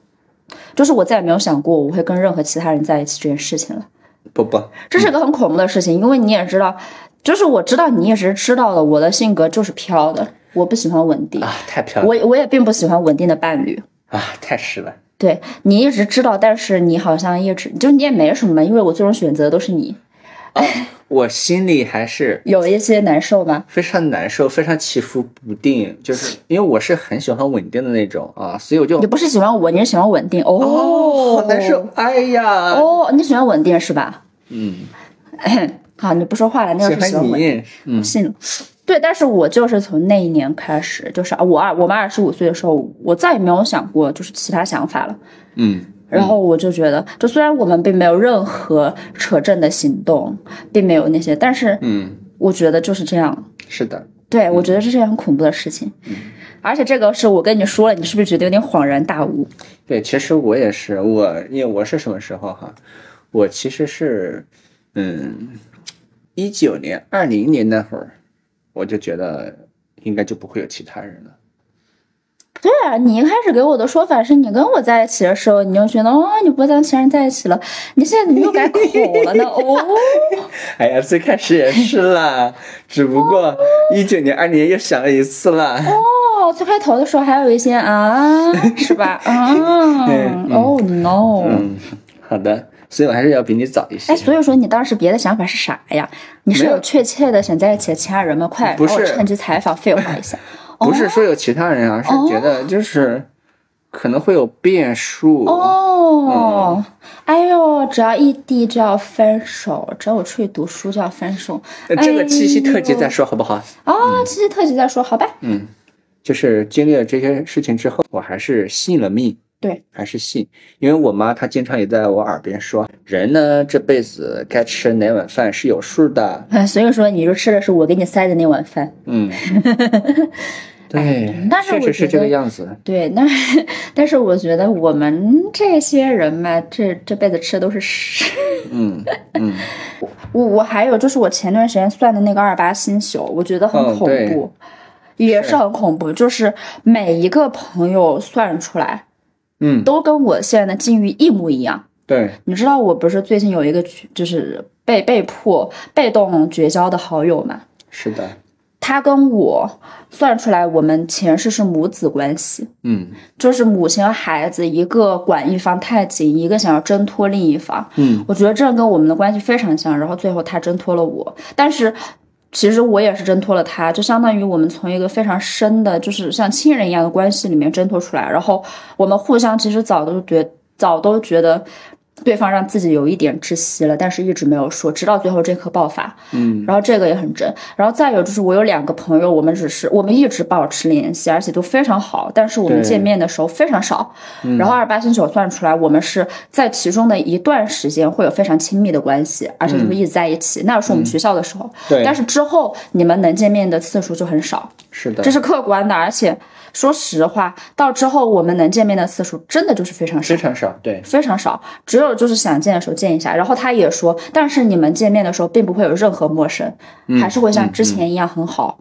就是我再也没有想过我会跟任何其他人在一起这件事情了。不不，这是个很恐怖的事情，因为你也知道，就是我知道你也是知道的，我的性格就是飘的，我不喜欢稳定，啊，太飘了我我也并不喜欢稳定的伴侣。啊，太实了，对你一直知道，但是你好像一直就你也没什么，因为我最终选择都是你，我心里还是有一些难受吧？非常难受，非常起伏不定，就是因为我是很喜欢稳定的那种啊，所以我就你不是喜欢我，你是喜欢稳定哦，哦，好难受，哎呀，哦，你喜欢稳定是吧？嗯，好，你不说话了，那个是喜欢。你，嗯信了。对，但是我就是从那一年开始，就是啊我二我们二十五岁的时候，我再也没有想过就是其他想法了。嗯，然后我就觉得，就虽然我们并没有任何扯证的行动，并没有那些，但是嗯，我觉得就是这样。是的，对，我觉得这是件很恐怖的事情。嗯而且这个是我跟你说了，你是不是觉得有点恍然大悟？对，其实我也是，我因为我是什么时候哈？我其实是，嗯，一九年、二零年那会儿，我就觉得应该就不会有其他人了。对啊，你一开始给我的说法是你跟我在一起的时候，你就觉得哦，你不会跟其他人在一起了。你现在怎么又改口了呢？哦，哎呀，最开始也是啦，只不过一九年、二零年又想了一次啦。哦，最开头的时候还有一些啊，是吧？啊，哦 no，嗯，好的，所以我还是要比你早一些哎，。所以说你当时别的想法是啥呀？你是有有确切的想在一起的其他人吗？快，不是趁机采访废话一下。不是说有其他人，而是觉得就是可能会有变数。哦，哎呦，只要异地就要分手，只要我出去读书就要分手。那这个七夕特辑再说好不好？哦，七夕特辑再说，好吧？嗯，就是经历了这些事情之后，我还是信了命。对，还是信，因为我妈她经常也在我耳边说，人呢这辈子该吃哪碗饭是有数的。嗯，所以说你就吃的是我给你塞的那碗饭。嗯，对，但是我确实是这个样子。对，那但是我觉得我们这些人嘛，这这辈子吃的都是屎。嗯嗯，我我还有就是我前段时间算的那个二八星宿，我觉得很恐怖，也是很恐怖。就是每一个朋友算出来嗯，都跟我现在的境遇一模一样。对，你知道我不是最近有一个就是被被迫被动绝交的好友嘛？是的，他跟我算出来，我们前世是母子关系，嗯就是母亲和孩子，一个管一方太紧，一个想要挣脱另一方。嗯我觉得这跟我们的关系非常像。然后最后他挣脱了我，但是其实我也是挣脱了他，就相当于我们从一个非常深的，就是像亲人一样的关系里面挣脱出来。然后我们互相其实早都觉早都觉得。对方让自己有一点窒息了，但是一直没有说，直到最后这刻爆发。嗯然后这个也很真。然后再有就是我有两个朋友，我们只是我们一直保持联系，而且都非常好，但是我们见面的时候非常少。嗯然后二八星九算出来，我们是在其中的一段时间会有非常亲密的关系，而且是一直在一起。那是我们学校的时候，嗯对但是之后你们能见面的次数就很少，是的这，是客观的。而且说实话，到之后我们能见面的次数真的就是非常少非。常少。对，非常少，只有就是想见的时候见一下。然后他也说，但是你们见面的时候并不会有任何陌生，还是会像之前一样很好。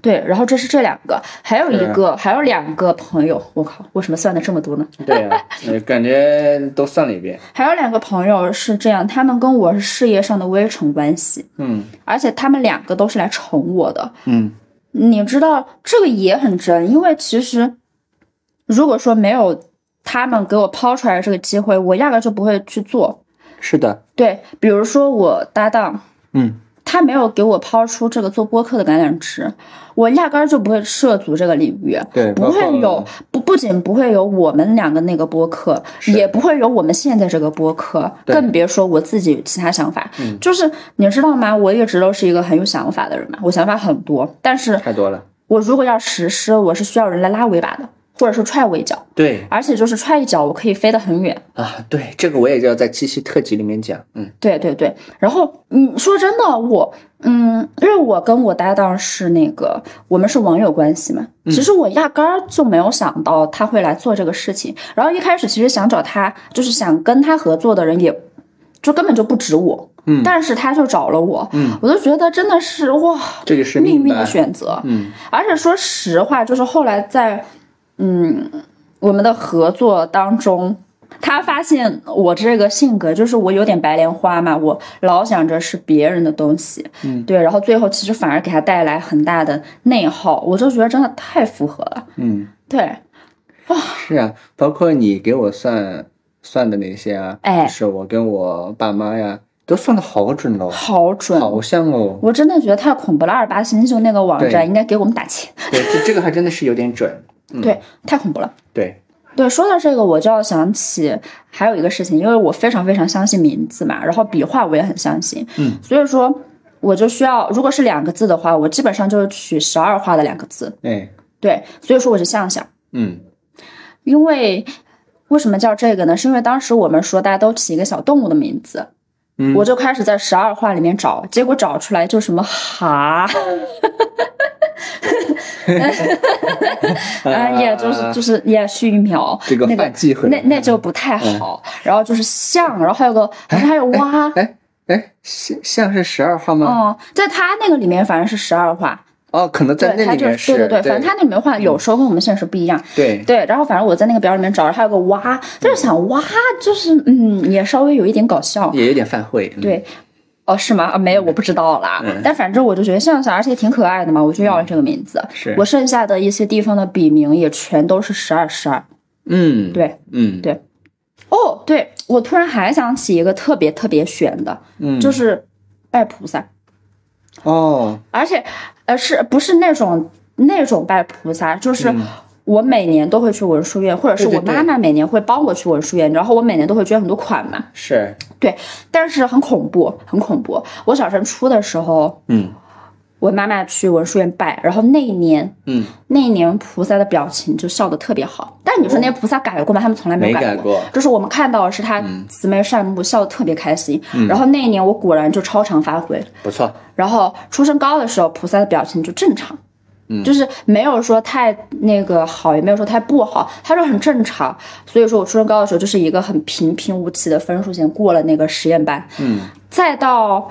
对，然后这是这两个，还有一个，还有两个朋友。我靠，为什么算的这么多呢？对呀、呃感觉都算了一遍。还有两个朋友是这样，他们跟我是事业上的微臣关系，嗯而且他们两个都是来宠我的。嗯你知道这个也很真，因为其实如果说没有他们给我抛出来的这个机会，我压根就不会去做。是的，对，比如说我搭档，嗯他没有给我抛出这个做播客的橄榄枝，我压根儿就不会涉足这个领域，对，不会有不不仅不会有我们两个那个播客，也不会有我们现在这个播客，更别说我自己其他想法。就是你知道吗？我一直都是一个很有想法的人嘛，我想法很多，但是太多了。我如果要实施，我是需要人来拉我一把的，或者是踹我一脚，对而且就是踹一脚，我可以飞得很远。啊，对，这个我也要在七夕特辑里面讲。嗯对对对，然后嗯，说真的，我嗯，因为我跟我搭档是那个我们是网友关系嘛，其实我压根儿就没有想到他会来做这个事情。然后一开始其实想找他，就是想跟他合作的人也，就根本就不止我，嗯但是他就找了我，嗯，我就觉得真的是哇，这就是命运的选择。嗯而且说实话，就是后来在嗯我们的合作当中，他发现我这个性格就是我有点白莲花嘛，我老想着是别人的东西，嗯，对，然后最后其实反而给他带来很大的内耗，我就觉得真的太符合了，嗯，对，哇。是啊，包括你给我算算的那些啊，哎。就是我跟我爸妈呀，都算的好准哦，好准。好像哦。我真的觉得太恐怖了，二八星宿那个网站应该给我们打钱，对，这这个还真的是有点准。嗯。对，太恐怖了。对，对，说到这个，我就要想起还有一个事情，因为我非常非常相信名字嘛，然后笔画我也很相信，嗯，所以说我就需要，如果是两个字的话，我基本上就是取十二画的两个字，哎，对，所以说我是象象，嗯。因为为什么叫这个呢？是因为当时我们说大家都起一个小动物的名字。嗯。我就开始在十二画里面找，结果找出来就什么哈，啊，也就是就是也虚一秒，这个那个犯忌很那那就不太好。然后就是象，然后还有个好像还有蛙，哎哎，像像是十二画吗？哦，在他那个里面反正是十二画，哦，可能在，那里面是，对对对，反正他那里面画有时候跟我们现实不一样。对对，然后反正我在那个表里面找着，还有个蛙，但是想蛙就是嗯，也稍微有一点搞笑。也有点犯讳。嗯，对，哦，是吗？啊，没有，我不知道啦。嗯但反正我就觉得像像，而且挺可爱的嘛，我就要了这个名字。是我剩下的一些地方的笔名也全都是十二十二。嗯，对，嗯对哦，对，我突然还想起一个特别特别悬的，嗯，就是拜菩萨，哦，而且呃是不是那种那种拜菩萨，就是嗯我每年都会去文殊院，或者是我妈妈每年会帮我去文殊院，然后我每年都会捐很多款嘛。是，对，但是很恐怖，很恐怖。我小升初的时候，嗯我妈妈去文殊院拜，然后那一年，嗯，那一年菩萨的表情就笑得特别好。但你说那些菩萨改过吗？他们从来没有改过就是我们看到的是他慈眉善目，笑得特别开心。嗯然后那一年我果然就超常发挥。不错，然后初升高的时候，菩萨的表情就正常，嗯。就是没有说太那个好，也没有说太不好，他说很正常。所以说我初中高的时候就是一个很平平无奇的分数线过了那个实验班，嗯，再到。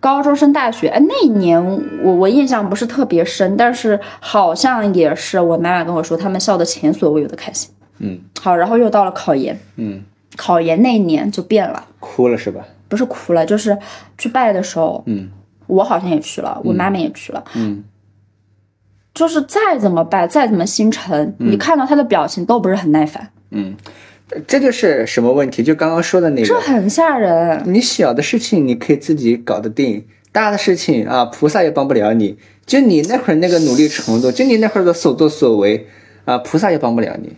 高中升大学，哎，那一年我我印象不是特别深，但是好像也是我妈妈跟我说，他们笑得前所未有的开心。嗯。好，然后又到了考研，嗯，考研那一年就变了，哭了是吧？不是哭了，就是去拜的时候，嗯。我好像也去了，我妈妈也去了，嗯就是再怎么拜，再怎么心诚，你看到他的表情都不是很耐烦，嗯，这就是什么问题？就刚刚说的那个，这很吓人。你小的事情你可以自己搞得定，大的事情啊，菩萨也帮不了你。就你那会儿那个努力程度，就你那会儿的所作所为啊，菩萨也帮不了你。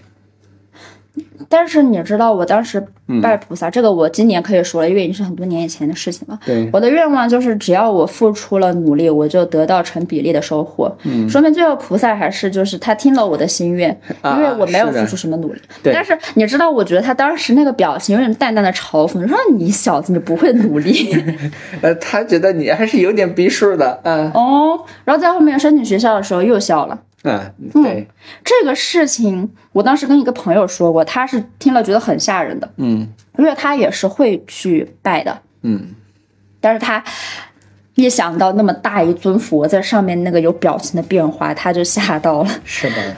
但是你知道，我当时嗯拜菩萨，这个我今年可以说了，因为已经是很多年以前的事情了。对，我的愿望就是，只要我付出了努力，我就得到成比例的收获。嗯说明最后菩萨还是就是他听了我的心愿，啊因为我没有付出什么努力。对但是你知道，我觉得他当时那个表情有点淡淡的嘲讽，说你小子你不会努力 呃，他觉得你还是有点逼数的，嗯哦。然后在后面申请学校的时候又笑了。啊，对，这个事情，我当时跟一个朋友说过，他是听了觉得很吓人的，嗯。因为他也是会去拜的，嗯，但是他一想到那么大一尊佛在上面那个有表情的变化，他就吓到了。是的，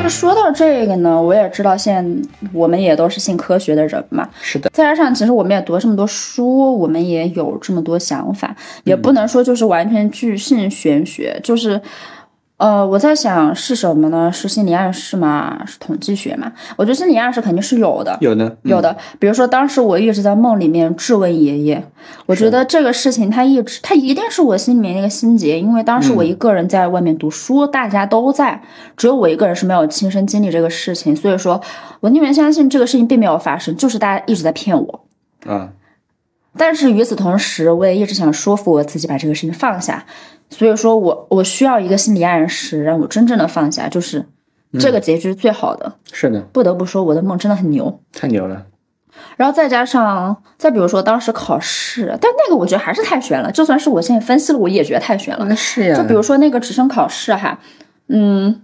那说到这个呢，我也知道现在我们也都是信科学的人嘛，是的，再加上其实我们也读了这么多书，我们也有这么多想法，也不能说就是完全去信玄学，就是。呃，我在想是什么呢？是心理暗示吗？是统计学吗？我觉得心理暗示肯定是有的，有的，嗯有的，比如说当时我一直在梦里面质问爷爷，我觉得这个事情他一直他一定是我心里面那个心结，因为当时我一个人在外面读书，大家都在，只有我一个人是没有亲身经历这个事情，所以说我宁愿相信这个事情并没有发生，就是大家一直在骗我。啊，但是与此同时，我也一直想说服我自己把这个事情放下，所以说我我需要一个心理暗示，让我真正的放下，就是这个结局是最好的。是的，不得不说，我的梦真的很牛。太牛了，然后再加上，再比如说当时考试，但那个我觉得还是太悬了。就算是我现在分析了，我也觉得太悬了。那是呀，就比如说那个直升考试哈，嗯，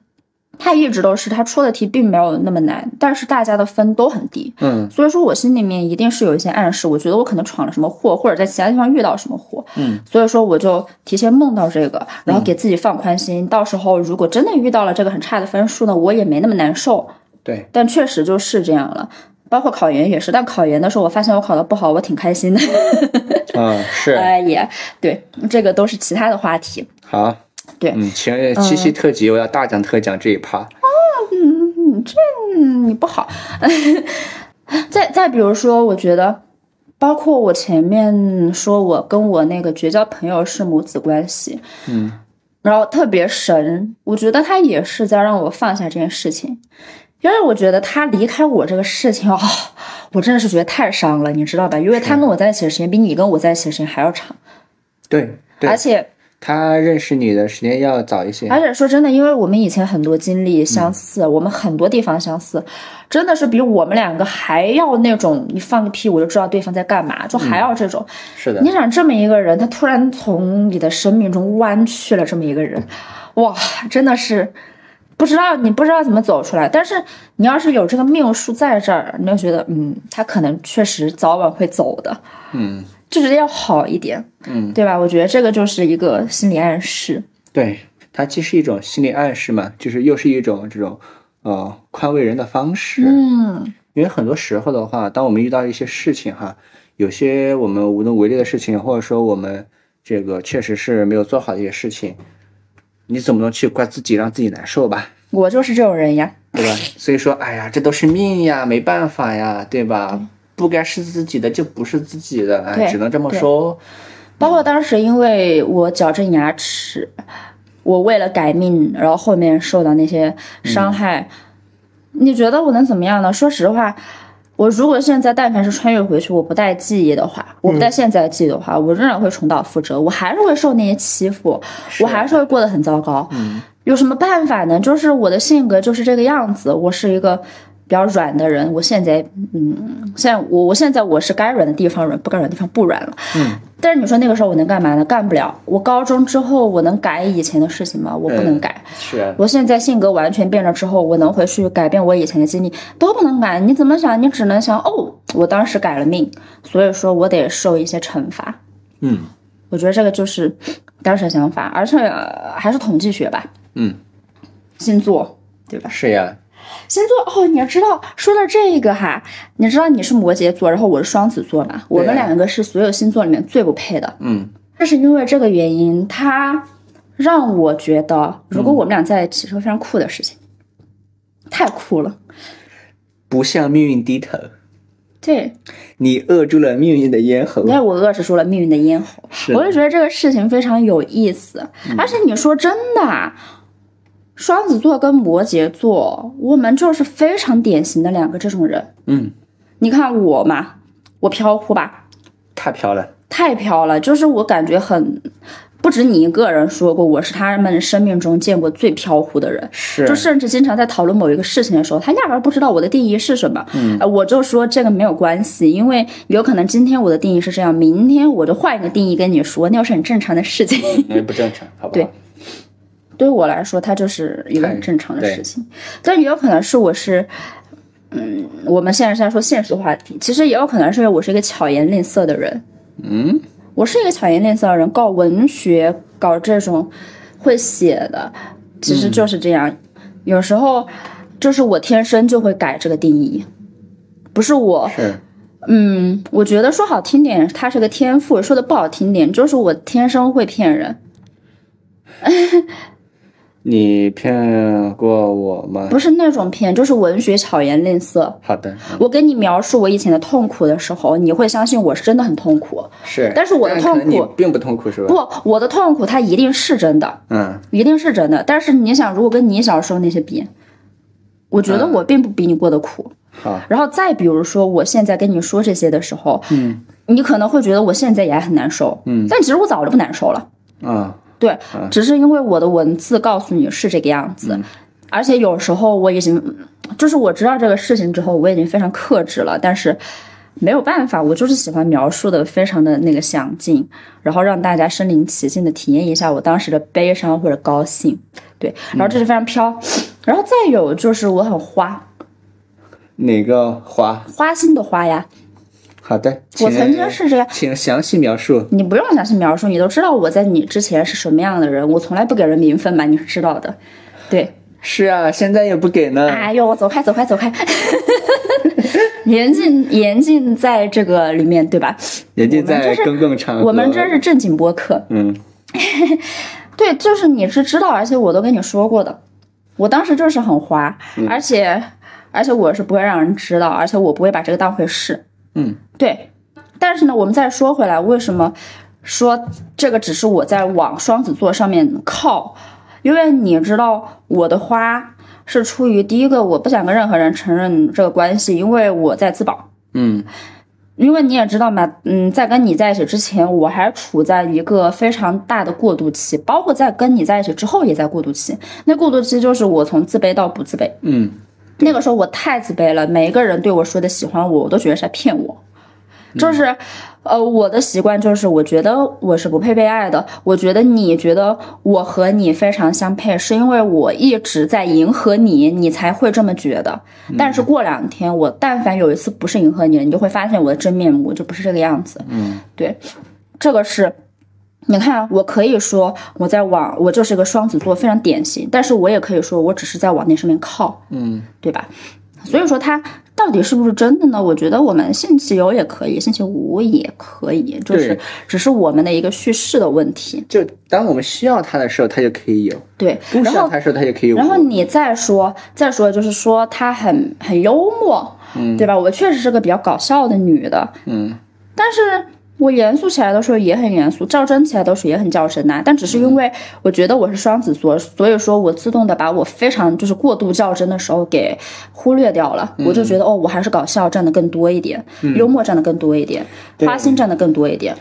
它一直都是他出的题并没有那么难，但是大家的分都很低。嗯所以说我心里面一定是有一些暗示，我觉得我可能闯了什么祸，或者在其他地方遇到什么祸。嗯，所以说我就提前梦到这个，然后给自己放宽心，到时候如果真的遇到了这个很差的分数呢，我也没那么难受。对，但确实就是这样了。包括考研也是，但考研的时候我发现我考的不好，我挺开心的。嗯是，呃，也对，这个都是其他的话题。好，对。嗯，情人七夕特辑我要大讲特讲这一趴，嗯，这你不好。再再比如说，我觉得，包括我前面说我跟我那个绝交朋友是母子关系，嗯，然后特别神，我觉得他也是在让我放下这件事情，因为我觉得他离开我这个事情哦，我真的是觉得太伤了，你知道吧？因为他跟我在一起的时间比你跟我在一起的时间还要长，对对。而，且他认识你的时间要早一些，而且说真的，因为我们以前很多经历相似，我们很多地方相似，真的是比我们两个还要那种，你放个屁我就知道对方在干嘛，就还要这种。是的。你，想这么一个人，他突然从你的生命中弯去了，这么一个人，哇，真的是不知道你不知道怎么走出来。但是你要是有这个命数在这儿，你就觉得嗯，他可能确实早晚会走的，嗯就是要好一点，嗯，对吧？我觉得这个就是一个心理暗示。对，它既是一种心理暗示嘛，就是又是一种这种呃宽慰人的方式，嗯，因为很多时候的话，当我们遇到一些事情哈，有些我们无能为力的事情，或者说我们这个确实是没有做好的一些事情，你总不能去怪自己，让自己难受吧，我就是这种人呀。对吧？所以说，哎呀，这都是命呀，没办法呀，对吧？不该是自己的就不是自己的，哎，只能这么说。包括当时因为我矫正牙齿，我为了改命，然后后面受到那些伤害，你觉得我能怎么样呢？说实话。我如果现在但凡是穿越回去，我不带记忆的话，我不带现在的记忆的话，我仍然会重蹈覆辙，我还是会受那些欺负，我还是会过得很糟糕。有什么办法呢？就是我的性格就是这个样子，我是一个比较软的人。我现在，嗯，现在我我现在我是该软的地方软，不该软的地方不软了。嗯。但是你说那个时候我能干嘛呢？干不了。我高中之后我能改以前的事情吗？我不能改。是啊。我现在性格完全变了之后，我能回去改变我以前的经历都不能改。你怎么想？你只能想哦，我当时改了命，所以说我得受一些惩罚。嗯。我觉得这个就是当时的想法，而且还是统计学吧。嗯。星座对吧？是呀。星座哦，你要知道，说到这个哈，你知道你是摩羯座，然后我是双子座嘛，我们两个是所有星座里面最不配的。嗯，这是因为这个原因，他让我觉得，如果我们俩在一起是个非常酷的事情，太酷了，不向命运低头。对，你扼住了命运的咽喉。你看我扼住了命运的咽喉，我就觉得这个事情非常有意思，而且你说真的。双子座跟摩羯座，我们就是非常典型的两个这种人。嗯，你看我嘛，我飘忽吧？太飘了，太飘了。就是我感觉很，不止你一个人说过，我是他们生命中见过最飘忽的人。是，就甚至经常在讨论某一个事情的时候，他压根不知道我的定义是什么。嗯，我就说这个没有关系，因为有可能今天我的定义是这样，明天我就换一个定义跟你说，那是很正常的事情。那不正常，好不好？对。对于我来说，它就是一个很正常的事情，但也有可能是我是，嗯，我们现在是在说现实话题，其实也有可能是因为我是一个巧言令色的人，嗯，我是一个巧言令色的人，搞文学，搞这种会写的，其实就是这样，有时候就是我天生就会改这个定义，不是我，是，嗯，我觉得说好听点，它是个天赋；说的不好听点，就是我天生会骗人。你骗过我吗？不是那种骗，就是文学巧言令色。好的，我跟你描述我以前的痛苦的时候，你会相信我是真的很痛苦。是，但是我的痛苦并不痛苦，是吧？不，我的痛苦它一定是真的，嗯，一定是真的。但是你想，如果跟你小时候那些比，我觉得我并不比你过得苦。好，然后再比如说，我现在跟你说这些的时候，嗯，你可能会觉得我现在也很难受，嗯，但其实我早就不难受了，啊。对，只是因为我的文字告诉你是这个样子，而且有时候我已经，就是我知道这个事情之后，我已经非常克制了，但是没有办法，我就是喜欢描述的非常的那个详尽，然后让大家身临其境的体验一下我当时的悲伤或者高兴。对，然后这是非常飘，然后再有就是我很花，哪个花？花心的花呀。好的，我曾经是这样，请详细描述。你不用详细描述，你都知道我在你之前是什么样的人，我从来不给人名分嘛，你是知道的。对，是啊，现在也不给呢。哎呦，走开，走开，走开！严禁，严禁在这个里面，对吧？严禁在公共场合。我们这是正经播客。嗯，对，就是你是知道，而且我都跟你说过的。我当时就是很花，而且而且我是不会让人知道，而且我不会把这个当回事。嗯，对，但是呢，我们再说回来，为什么说这个只是我在往双子座上面靠？因为你知道，我的花是出于第一个，我不想跟任何人承认这个关系，因为我在自保。嗯，因为你也知道嘛，嗯，在跟你在一起之前，我还处在一个非常大的过渡期，包括在跟你在一起之后也在过渡期。那过渡期就是我从自卑到不自卑。嗯。那个时候我太自卑了，每一个人对我说的喜欢我，我都觉得是在骗我。就是，呃，我的习惯就是，我觉得我是不配被爱的。我觉得你觉得我和你非常相配，是因为我一直在迎合你，你才会这么觉得。但是过两天，我但凡有一次不是迎合你，你就会发现我的真面目就不是这个样子。嗯，对，这个是。你看，我可以说我在往我就是个双子座，非常典型。但是我也可以说我只是在往那上面靠，嗯，对吧？所以说它到底是不是真的呢？我觉得我们星期有也可以，星期五也可以，就是只是我们的一个叙事的问题。就当我们需要它的时候，它就可以有；对，不需要它的时候，它也可以有。然后你再说，再说，就是说它很很幽默，嗯，对吧？我确实是个比较搞笑的女的，嗯，但是。我严肃起来的时候也很严肃，较真起来的时候也很较真呐、但只是因为我觉得我是双子座，所以说我自动的把我非常就是过度较真的时候给忽略掉了。我就觉得哦，我还是搞笑占的更多一点，幽默占的更多一点，花心占的更多一点，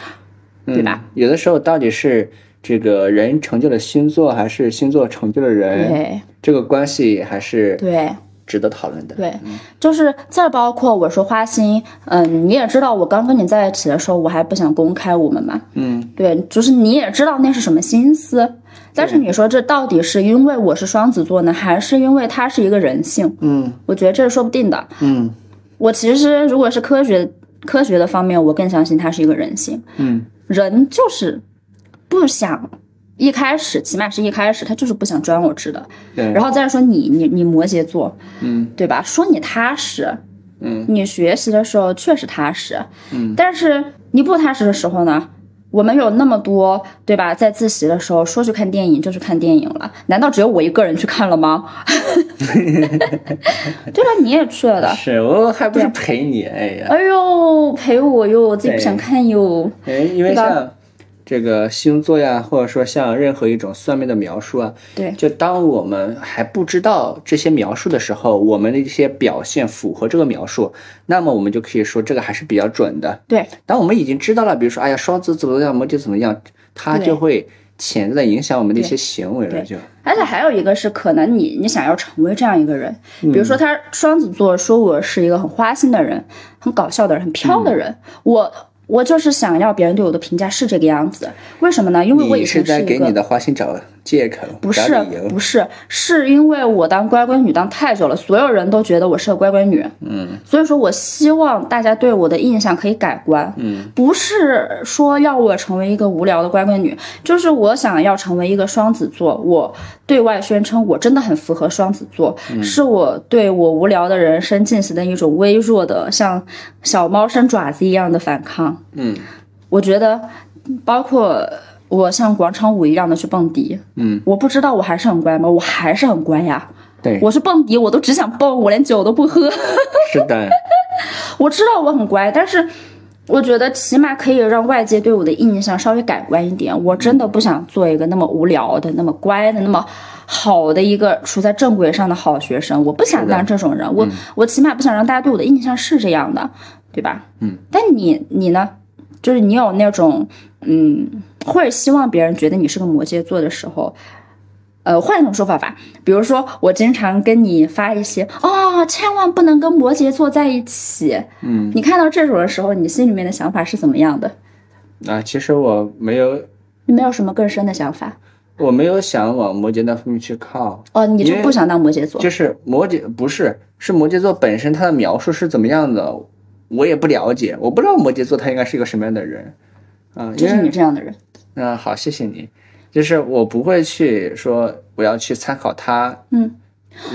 对吧？有的时候到底是这个人成就了星座，还是星座成就了人，对这个关系还是对。值得讨论的。对，就是再包括我说花心，嗯，你也知道，我刚跟你在一起的时候，我还不想公开我们嘛，嗯，对，就是你也知道那是什么心思，但是你说这到底是因为我是双子座呢，还是因为他是一个人性？嗯我觉得这是说不定的。嗯我其实如果是科学科学的方面，我更相信他是一个人性，嗯人就是不想。一开始，起码是一开始，他就是不想专我知的。对然后再说你，你你摩羯座，嗯对吧？说你踏实，嗯，你学习的时候确实踏实，嗯，但是你不踏实的时候呢？我们有那么多，对吧？在自习的时候说去看电影就去看电影了，难道只有我一个人去看了吗？对吧？你也去了的。是我还不是陪你，哎呀，哎呦，陪我哟，我自己不想看哟。哎，因为像这个星座呀，或者说像任何一种算命的描述啊，对。就当我们还不知道这些描述的时候，我们的一些表现符合这个描述，那么我们就可以说这个还是比较准的。对。当我们已经知道了，比如说，哎呀，双子怎么样，摩羯怎么样，它就会潜在的影响我们的一些行为了，就。而且还有一个是，可能你你想要成为这样一个人，比如说他双子座说我是一个很花心的人，很搞笑的人，很飘的人，我我就是想要别人对我的评价是这个样子。为什么呢？因为我以前是一个在给你的花心找借口，不是。不是，是因为我当乖乖女当太久了，所有人都觉得我是个乖乖女，嗯。所以说我希望大家对我的印象可以改观，嗯。不是说要我成为一个无聊的乖乖女，就是我想要成为一个双子座，我对外宣称我真的很符合双子座，嗯。是我对我无聊的人生进行的一种微弱的像小猫伸爪子一样的反抗。嗯。我觉得，包括我像广场舞一样的去蹦迪，嗯，我不知道我还是很乖吗？我还是很乖呀。对，我是蹦迪，我都只想蹦，我连酒都不喝。是的，我知道我很乖，但是我觉得起码可以让外界对我的印象稍微改观一点。我真的不想做一个那么无聊的、那么乖的、那么好的一个处在正轨上的好学生。我不想当这种人，我我起码不想让大家对我的印象是这样的，对吧？嗯。但你你呢？就是你有那种嗯，或者希望别人觉得你是个摩羯座的时候。呃，换一种说法吧，比如说我经常跟你发一些哦，千万不能跟摩羯座在一起，嗯你看到这种的时候，你心里面的想法是怎么样的？啊，其实我没有，你没有什么更深的想法我没有想往摩羯那方面去靠，哦，你就不想当摩羯座？就是摩羯不是，是摩羯座本身它的描述是怎么样的，我也不了解，我不知道摩羯座他应该是一个什么样的人，啊，就是你这样的人，嗯好，谢谢你。就是我不会去说我要去参考他，嗯，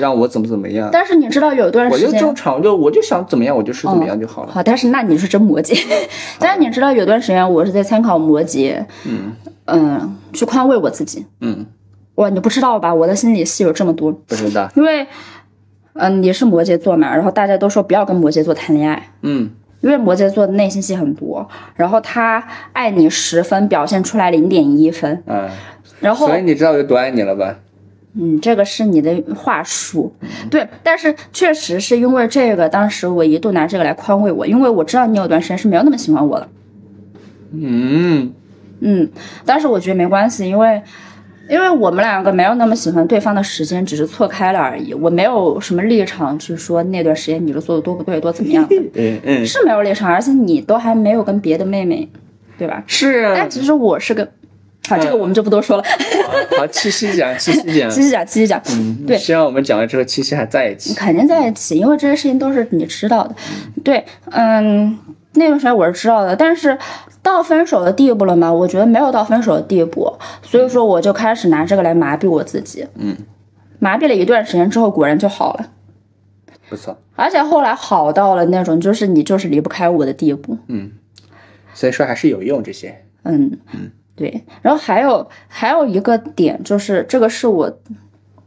让我怎么怎么样，但是你知道有一段时间，我就正常，就我就想怎么样我就是怎么样就好了。好，但是那你是真摩羯。但是你知道有段时间我是在参考摩羯，嗯嗯，去宽慰我自己。嗯，哇，你不知道吧？我的心里戏有这么多，不知道，因为，嗯，你是摩羯座嘛，然后大家都说不要跟摩羯座谈恋爱。嗯。因为摩羯座的内心戏很多，然后他爱你十分，表现出来零点一分，嗯，然后所以你知道我有多爱你了吧？嗯，这个是你的话术，对，但是确实是因为这个，当时我一度拿这个来宽慰我，因为我知道你有段时间是没有那么喜欢我了，嗯。嗯，但是我觉得没关系，因为因为我们两个没有那么喜欢对方的时间只是错开了而已，我没有什么立场去说那段时间你是做的多不对，多怎么样的，嗯嗯，是没有立场，而且你都还没有跟别的妹妹，对吧？是啊但，其实我是个，好，这个我们就不多说了，好，七夕讲，七夕讲，七夕讲，七夕讲。嗯，对希望我们讲完之后，七夕还在一起。肯定在一起，因为这些事情都是你知道的。对，嗯，那段时间我是知道的，但是到分手的地步了吗？我觉得没有到分手的地步，所以说我就开始拿这个来麻痹我自己。嗯，麻痹了一段时间之后，果然就好了，不错，而且后来好到了那种就是你就是离不开我的地步。嗯所以说还是有用这些。嗯嗯，对。然后还有还有一个点就是，这个是我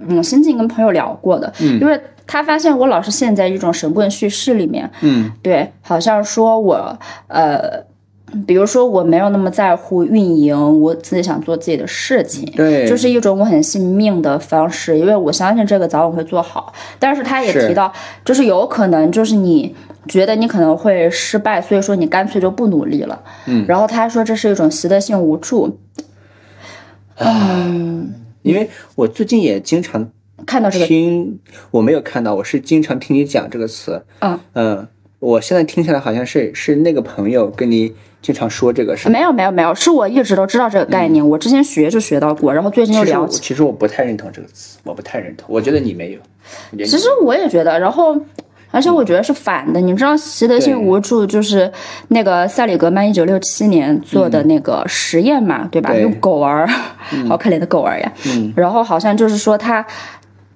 嗯新近跟朋友聊过的，嗯因为他发现我老是陷在一种神棍叙事里面，嗯对，好像说我呃比如说我没有那么在乎运营，我自己想做自己的事情，对就是一种我很信命的方式，因为我相信这个早晚会做好。但是他也提到，就是有可能就是你觉得你可能会失败，所以说你干脆就不努力了。嗯，然后他说这是一种习得性无助。因为我最近也经常看到这个，听，我没有看到，我是经常听你讲这个词。嗯嗯，我现在听起来好像是是那个朋友跟你经常说这个事。没有没有没有，是我一直都知道这个概念，我之前学就学到过，然后最近又了解。其实我不太认同这个词，我不太认同。我觉得你没有。其实我也觉得，然后。而且我觉得是反的，你知道习得性无助就是那个塞里格曼一九六七年做的那个实验嘛，对吧？对。用狗儿，好可怜的狗儿呀。嗯。然后好像就是说他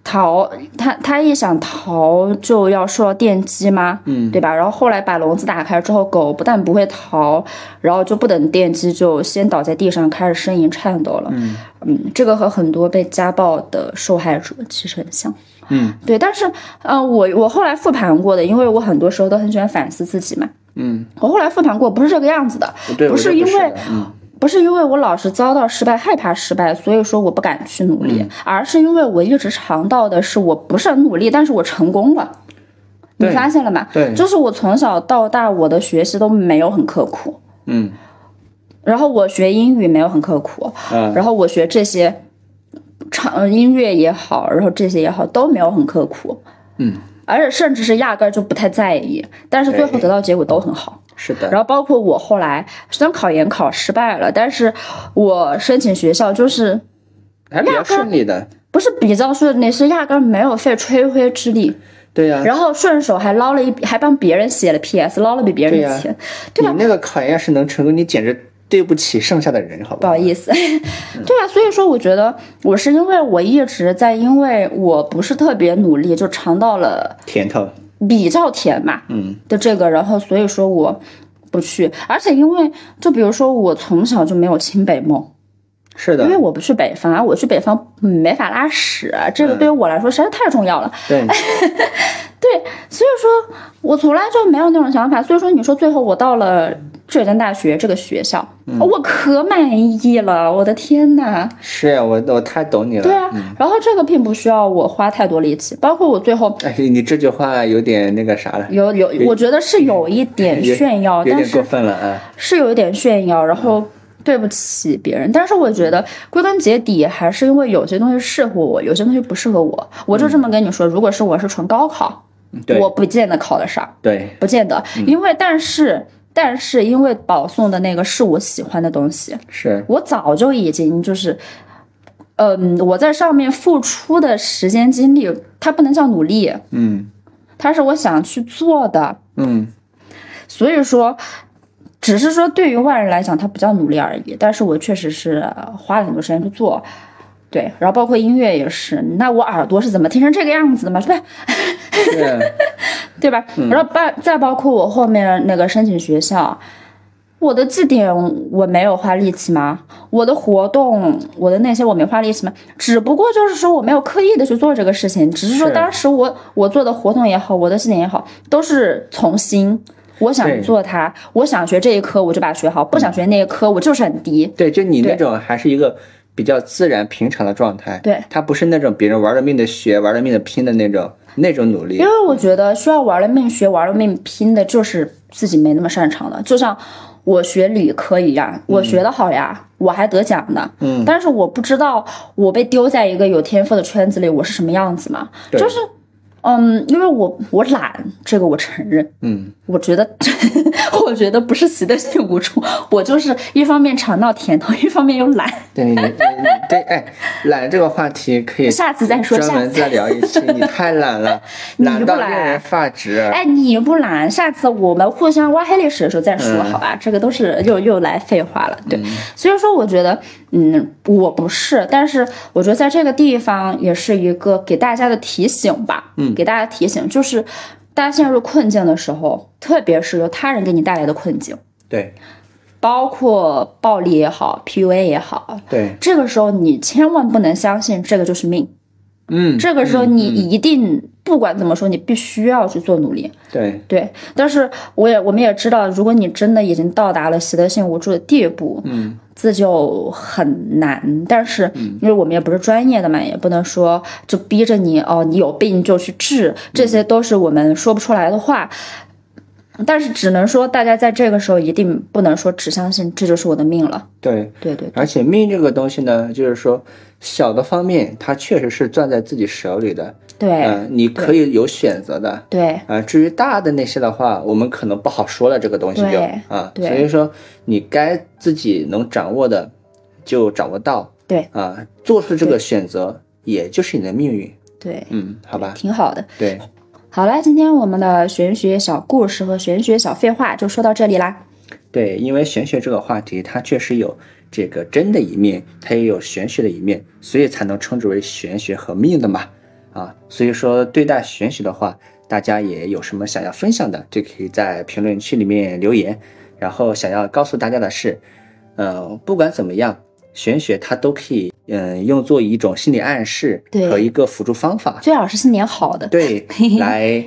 逃，他他一想逃就要受到电击吗，嗯对吧？然后后来把笼子打开之后，狗不但不会逃，然后就不等电击就先倒在地上开始呻吟颤抖了。嗯嗯，这个和很多被家暴的受害者其实很像。嗯对，但是，呃，我我后来复盘过的，因为我很多时候都很喜欢反思自己嘛。嗯，我后来复盘过，不是这个样子的，不是因为嗯不是因为我老是遭到失败，害怕失败，所以说我不敢去努力，嗯。而是因为我一直尝到的是我不是很努力，但是我成功了。你发现了吗？对。就是我从小到大，我的学习都没有很刻苦，嗯。然后我学英语没有很刻苦，嗯。然后我学这些唱呃音乐也好，然后这些也好都没有很刻苦，嗯，而且甚至是压根儿就不太在意，但是最后得到结果都很好。是的。然后包括我后来虽然考研考失败了，但是我申请学校就是还比较顺利的。不是比较顺利，是压根儿没有费吹灰之力，对呀、然后顺手还捞了一笔，还帮别人写了 PS，捞了比别人的钱，对吧你那个考研要是能成功，你简直对不起剩下的人，好不好？不好意思，对啊，所以说我觉得我是因为我一直在，因为我不是特别努力，就尝到了甜头。比较甜嘛，嗯，的这个，然后所以说我不去，而且因为就比如说我从小就没有清北梦，是的因为，我不去北方，我去北方嗯没法拉屎，这个对于我来说实在太重要了。对，对，所以说我从来就没有那种想法。所以说，你说最后我到了浙江大学这个学校，嗯我可满意了，我的天呐！是啊我我太懂你了。对啊，然后这个并不需要我花太多力气，包括我最后哎，你这句话有点那个啥了，有有，我觉得是有一点炫耀，但有点过是分了啊。是有一点炫耀，然后对不起别人。但是我觉得归根结底还是因为有些东西适合我，有些东西不适合我。我就这么跟你说，如果是我是纯高考，对我不见得考得上，对，不见得，因为但是但是因为保送的那个是我喜欢的东西，是，我早就已经就是。嗯，我在上面付出的时间精力，它不能叫努力，嗯它是我想去做的。嗯，所以说，只是说对于外人来讲，他比较努力而已。但是我确实是呃花了很多时间去做，对，然后包括音乐也是。那我耳朵是怎么听成这个样子的嘛？是吧？是，对吧？然后包再包括我后面那个申请学校，我的绩点我没有花力气吗？我的活动，我的那些我没花力气吗？只不过就是说我没有刻意的去做这个事情，只是说当时我我做的活动也好，我的绩点也好，都是从心。我想做它，我想学这一科，我就把它学好；不想学那一科，我就是很低。对，就你那种还是一个比较自然平常的状态。对，他不是那种别人玩了命的学、玩了命的拼的那种那种努力因。为我觉得需要玩了命学、玩了命拼的，就是自己没那么擅长的。就像我学理科一样，我学的好呀，我还得奖呢。嗯，但是我不知道我被丢在一个有天赋的圈子里，我是什么样子嘛？就是，嗯，因为我我懒，这个我承认。嗯，我觉得，我觉得不是习得性无助，我就是一方面尝到甜头，一方面又懒。对你你你对，哎，懒这个话题可以下次再说专门再聊一期。你 太懒了，你懒到令人发指。哎，你不懒，下次我们互相挖黑历史的时候再说，嗯好吧？这个都是又又来废话了，对。所以说，我觉得，嗯，我不是，但是我觉得在这个地方也是一个给大家的提醒吧，嗯给大家提醒，就是大家陷入困境的时候，特别是由他人给你带来的困境，对。包括暴力也好，PUA 也好，对，这个时候你千万不能相信这个就是命，嗯，这个时候嗯你一定不管怎么说，你必须要去做努力。对，对，但是我也我们也知道，如果你真的已经到达了习得性无助的地步，嗯，自救很难。但是因为我们也不是专业的嘛，也不能说就逼着你哦，你有病就去治，这些都是我们说不出来的话。但是只能说，大家在这个时候一定不能说只相信这就是我的命了。对，对对对而且命这个东西呢，就是说小的方面，它确实是攥在自己手里的，对嗯、你可以有选择的。对啊、至于大的那些的话，我们可能不好说了，这个东西就啊，对所以说你该自己能掌握的就掌握到对啊，做出这个选择，也就是你的命运。对，嗯，好吧，挺好的。对，好了，今天我们的玄学小故事和玄学小废话就说到这里啦。对，因为玄学这个话题，它确实有这个真的一面，它也有玄学的一面，所以才能称之为玄学和命的嘛。啊，所以说对待玄学的话，大家也有什么想要分享的，就可以在评论区里面留言。然后想要告诉大家的是，呃，不管怎么样，玄学它都可以，嗯、用作一种心理暗示对和一个辅助方法，最好是新年好的。对，来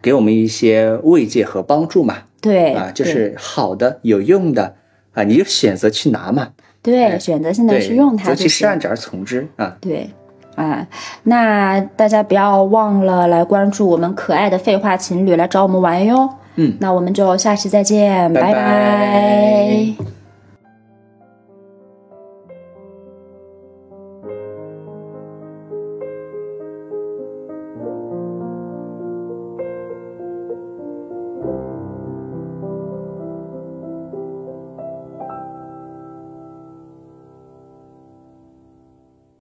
给我们一些慰藉和帮助嘛。对啊，就是好的、有用的啊，你就选择去拿嘛，对，选择性的，去用它择。其善者而从之啊。对，啊，那大家不要忘了来关注我们可爱的废话情侣，来找我们玩哟。嗯，那我们就下期再见，拜拜。拜拜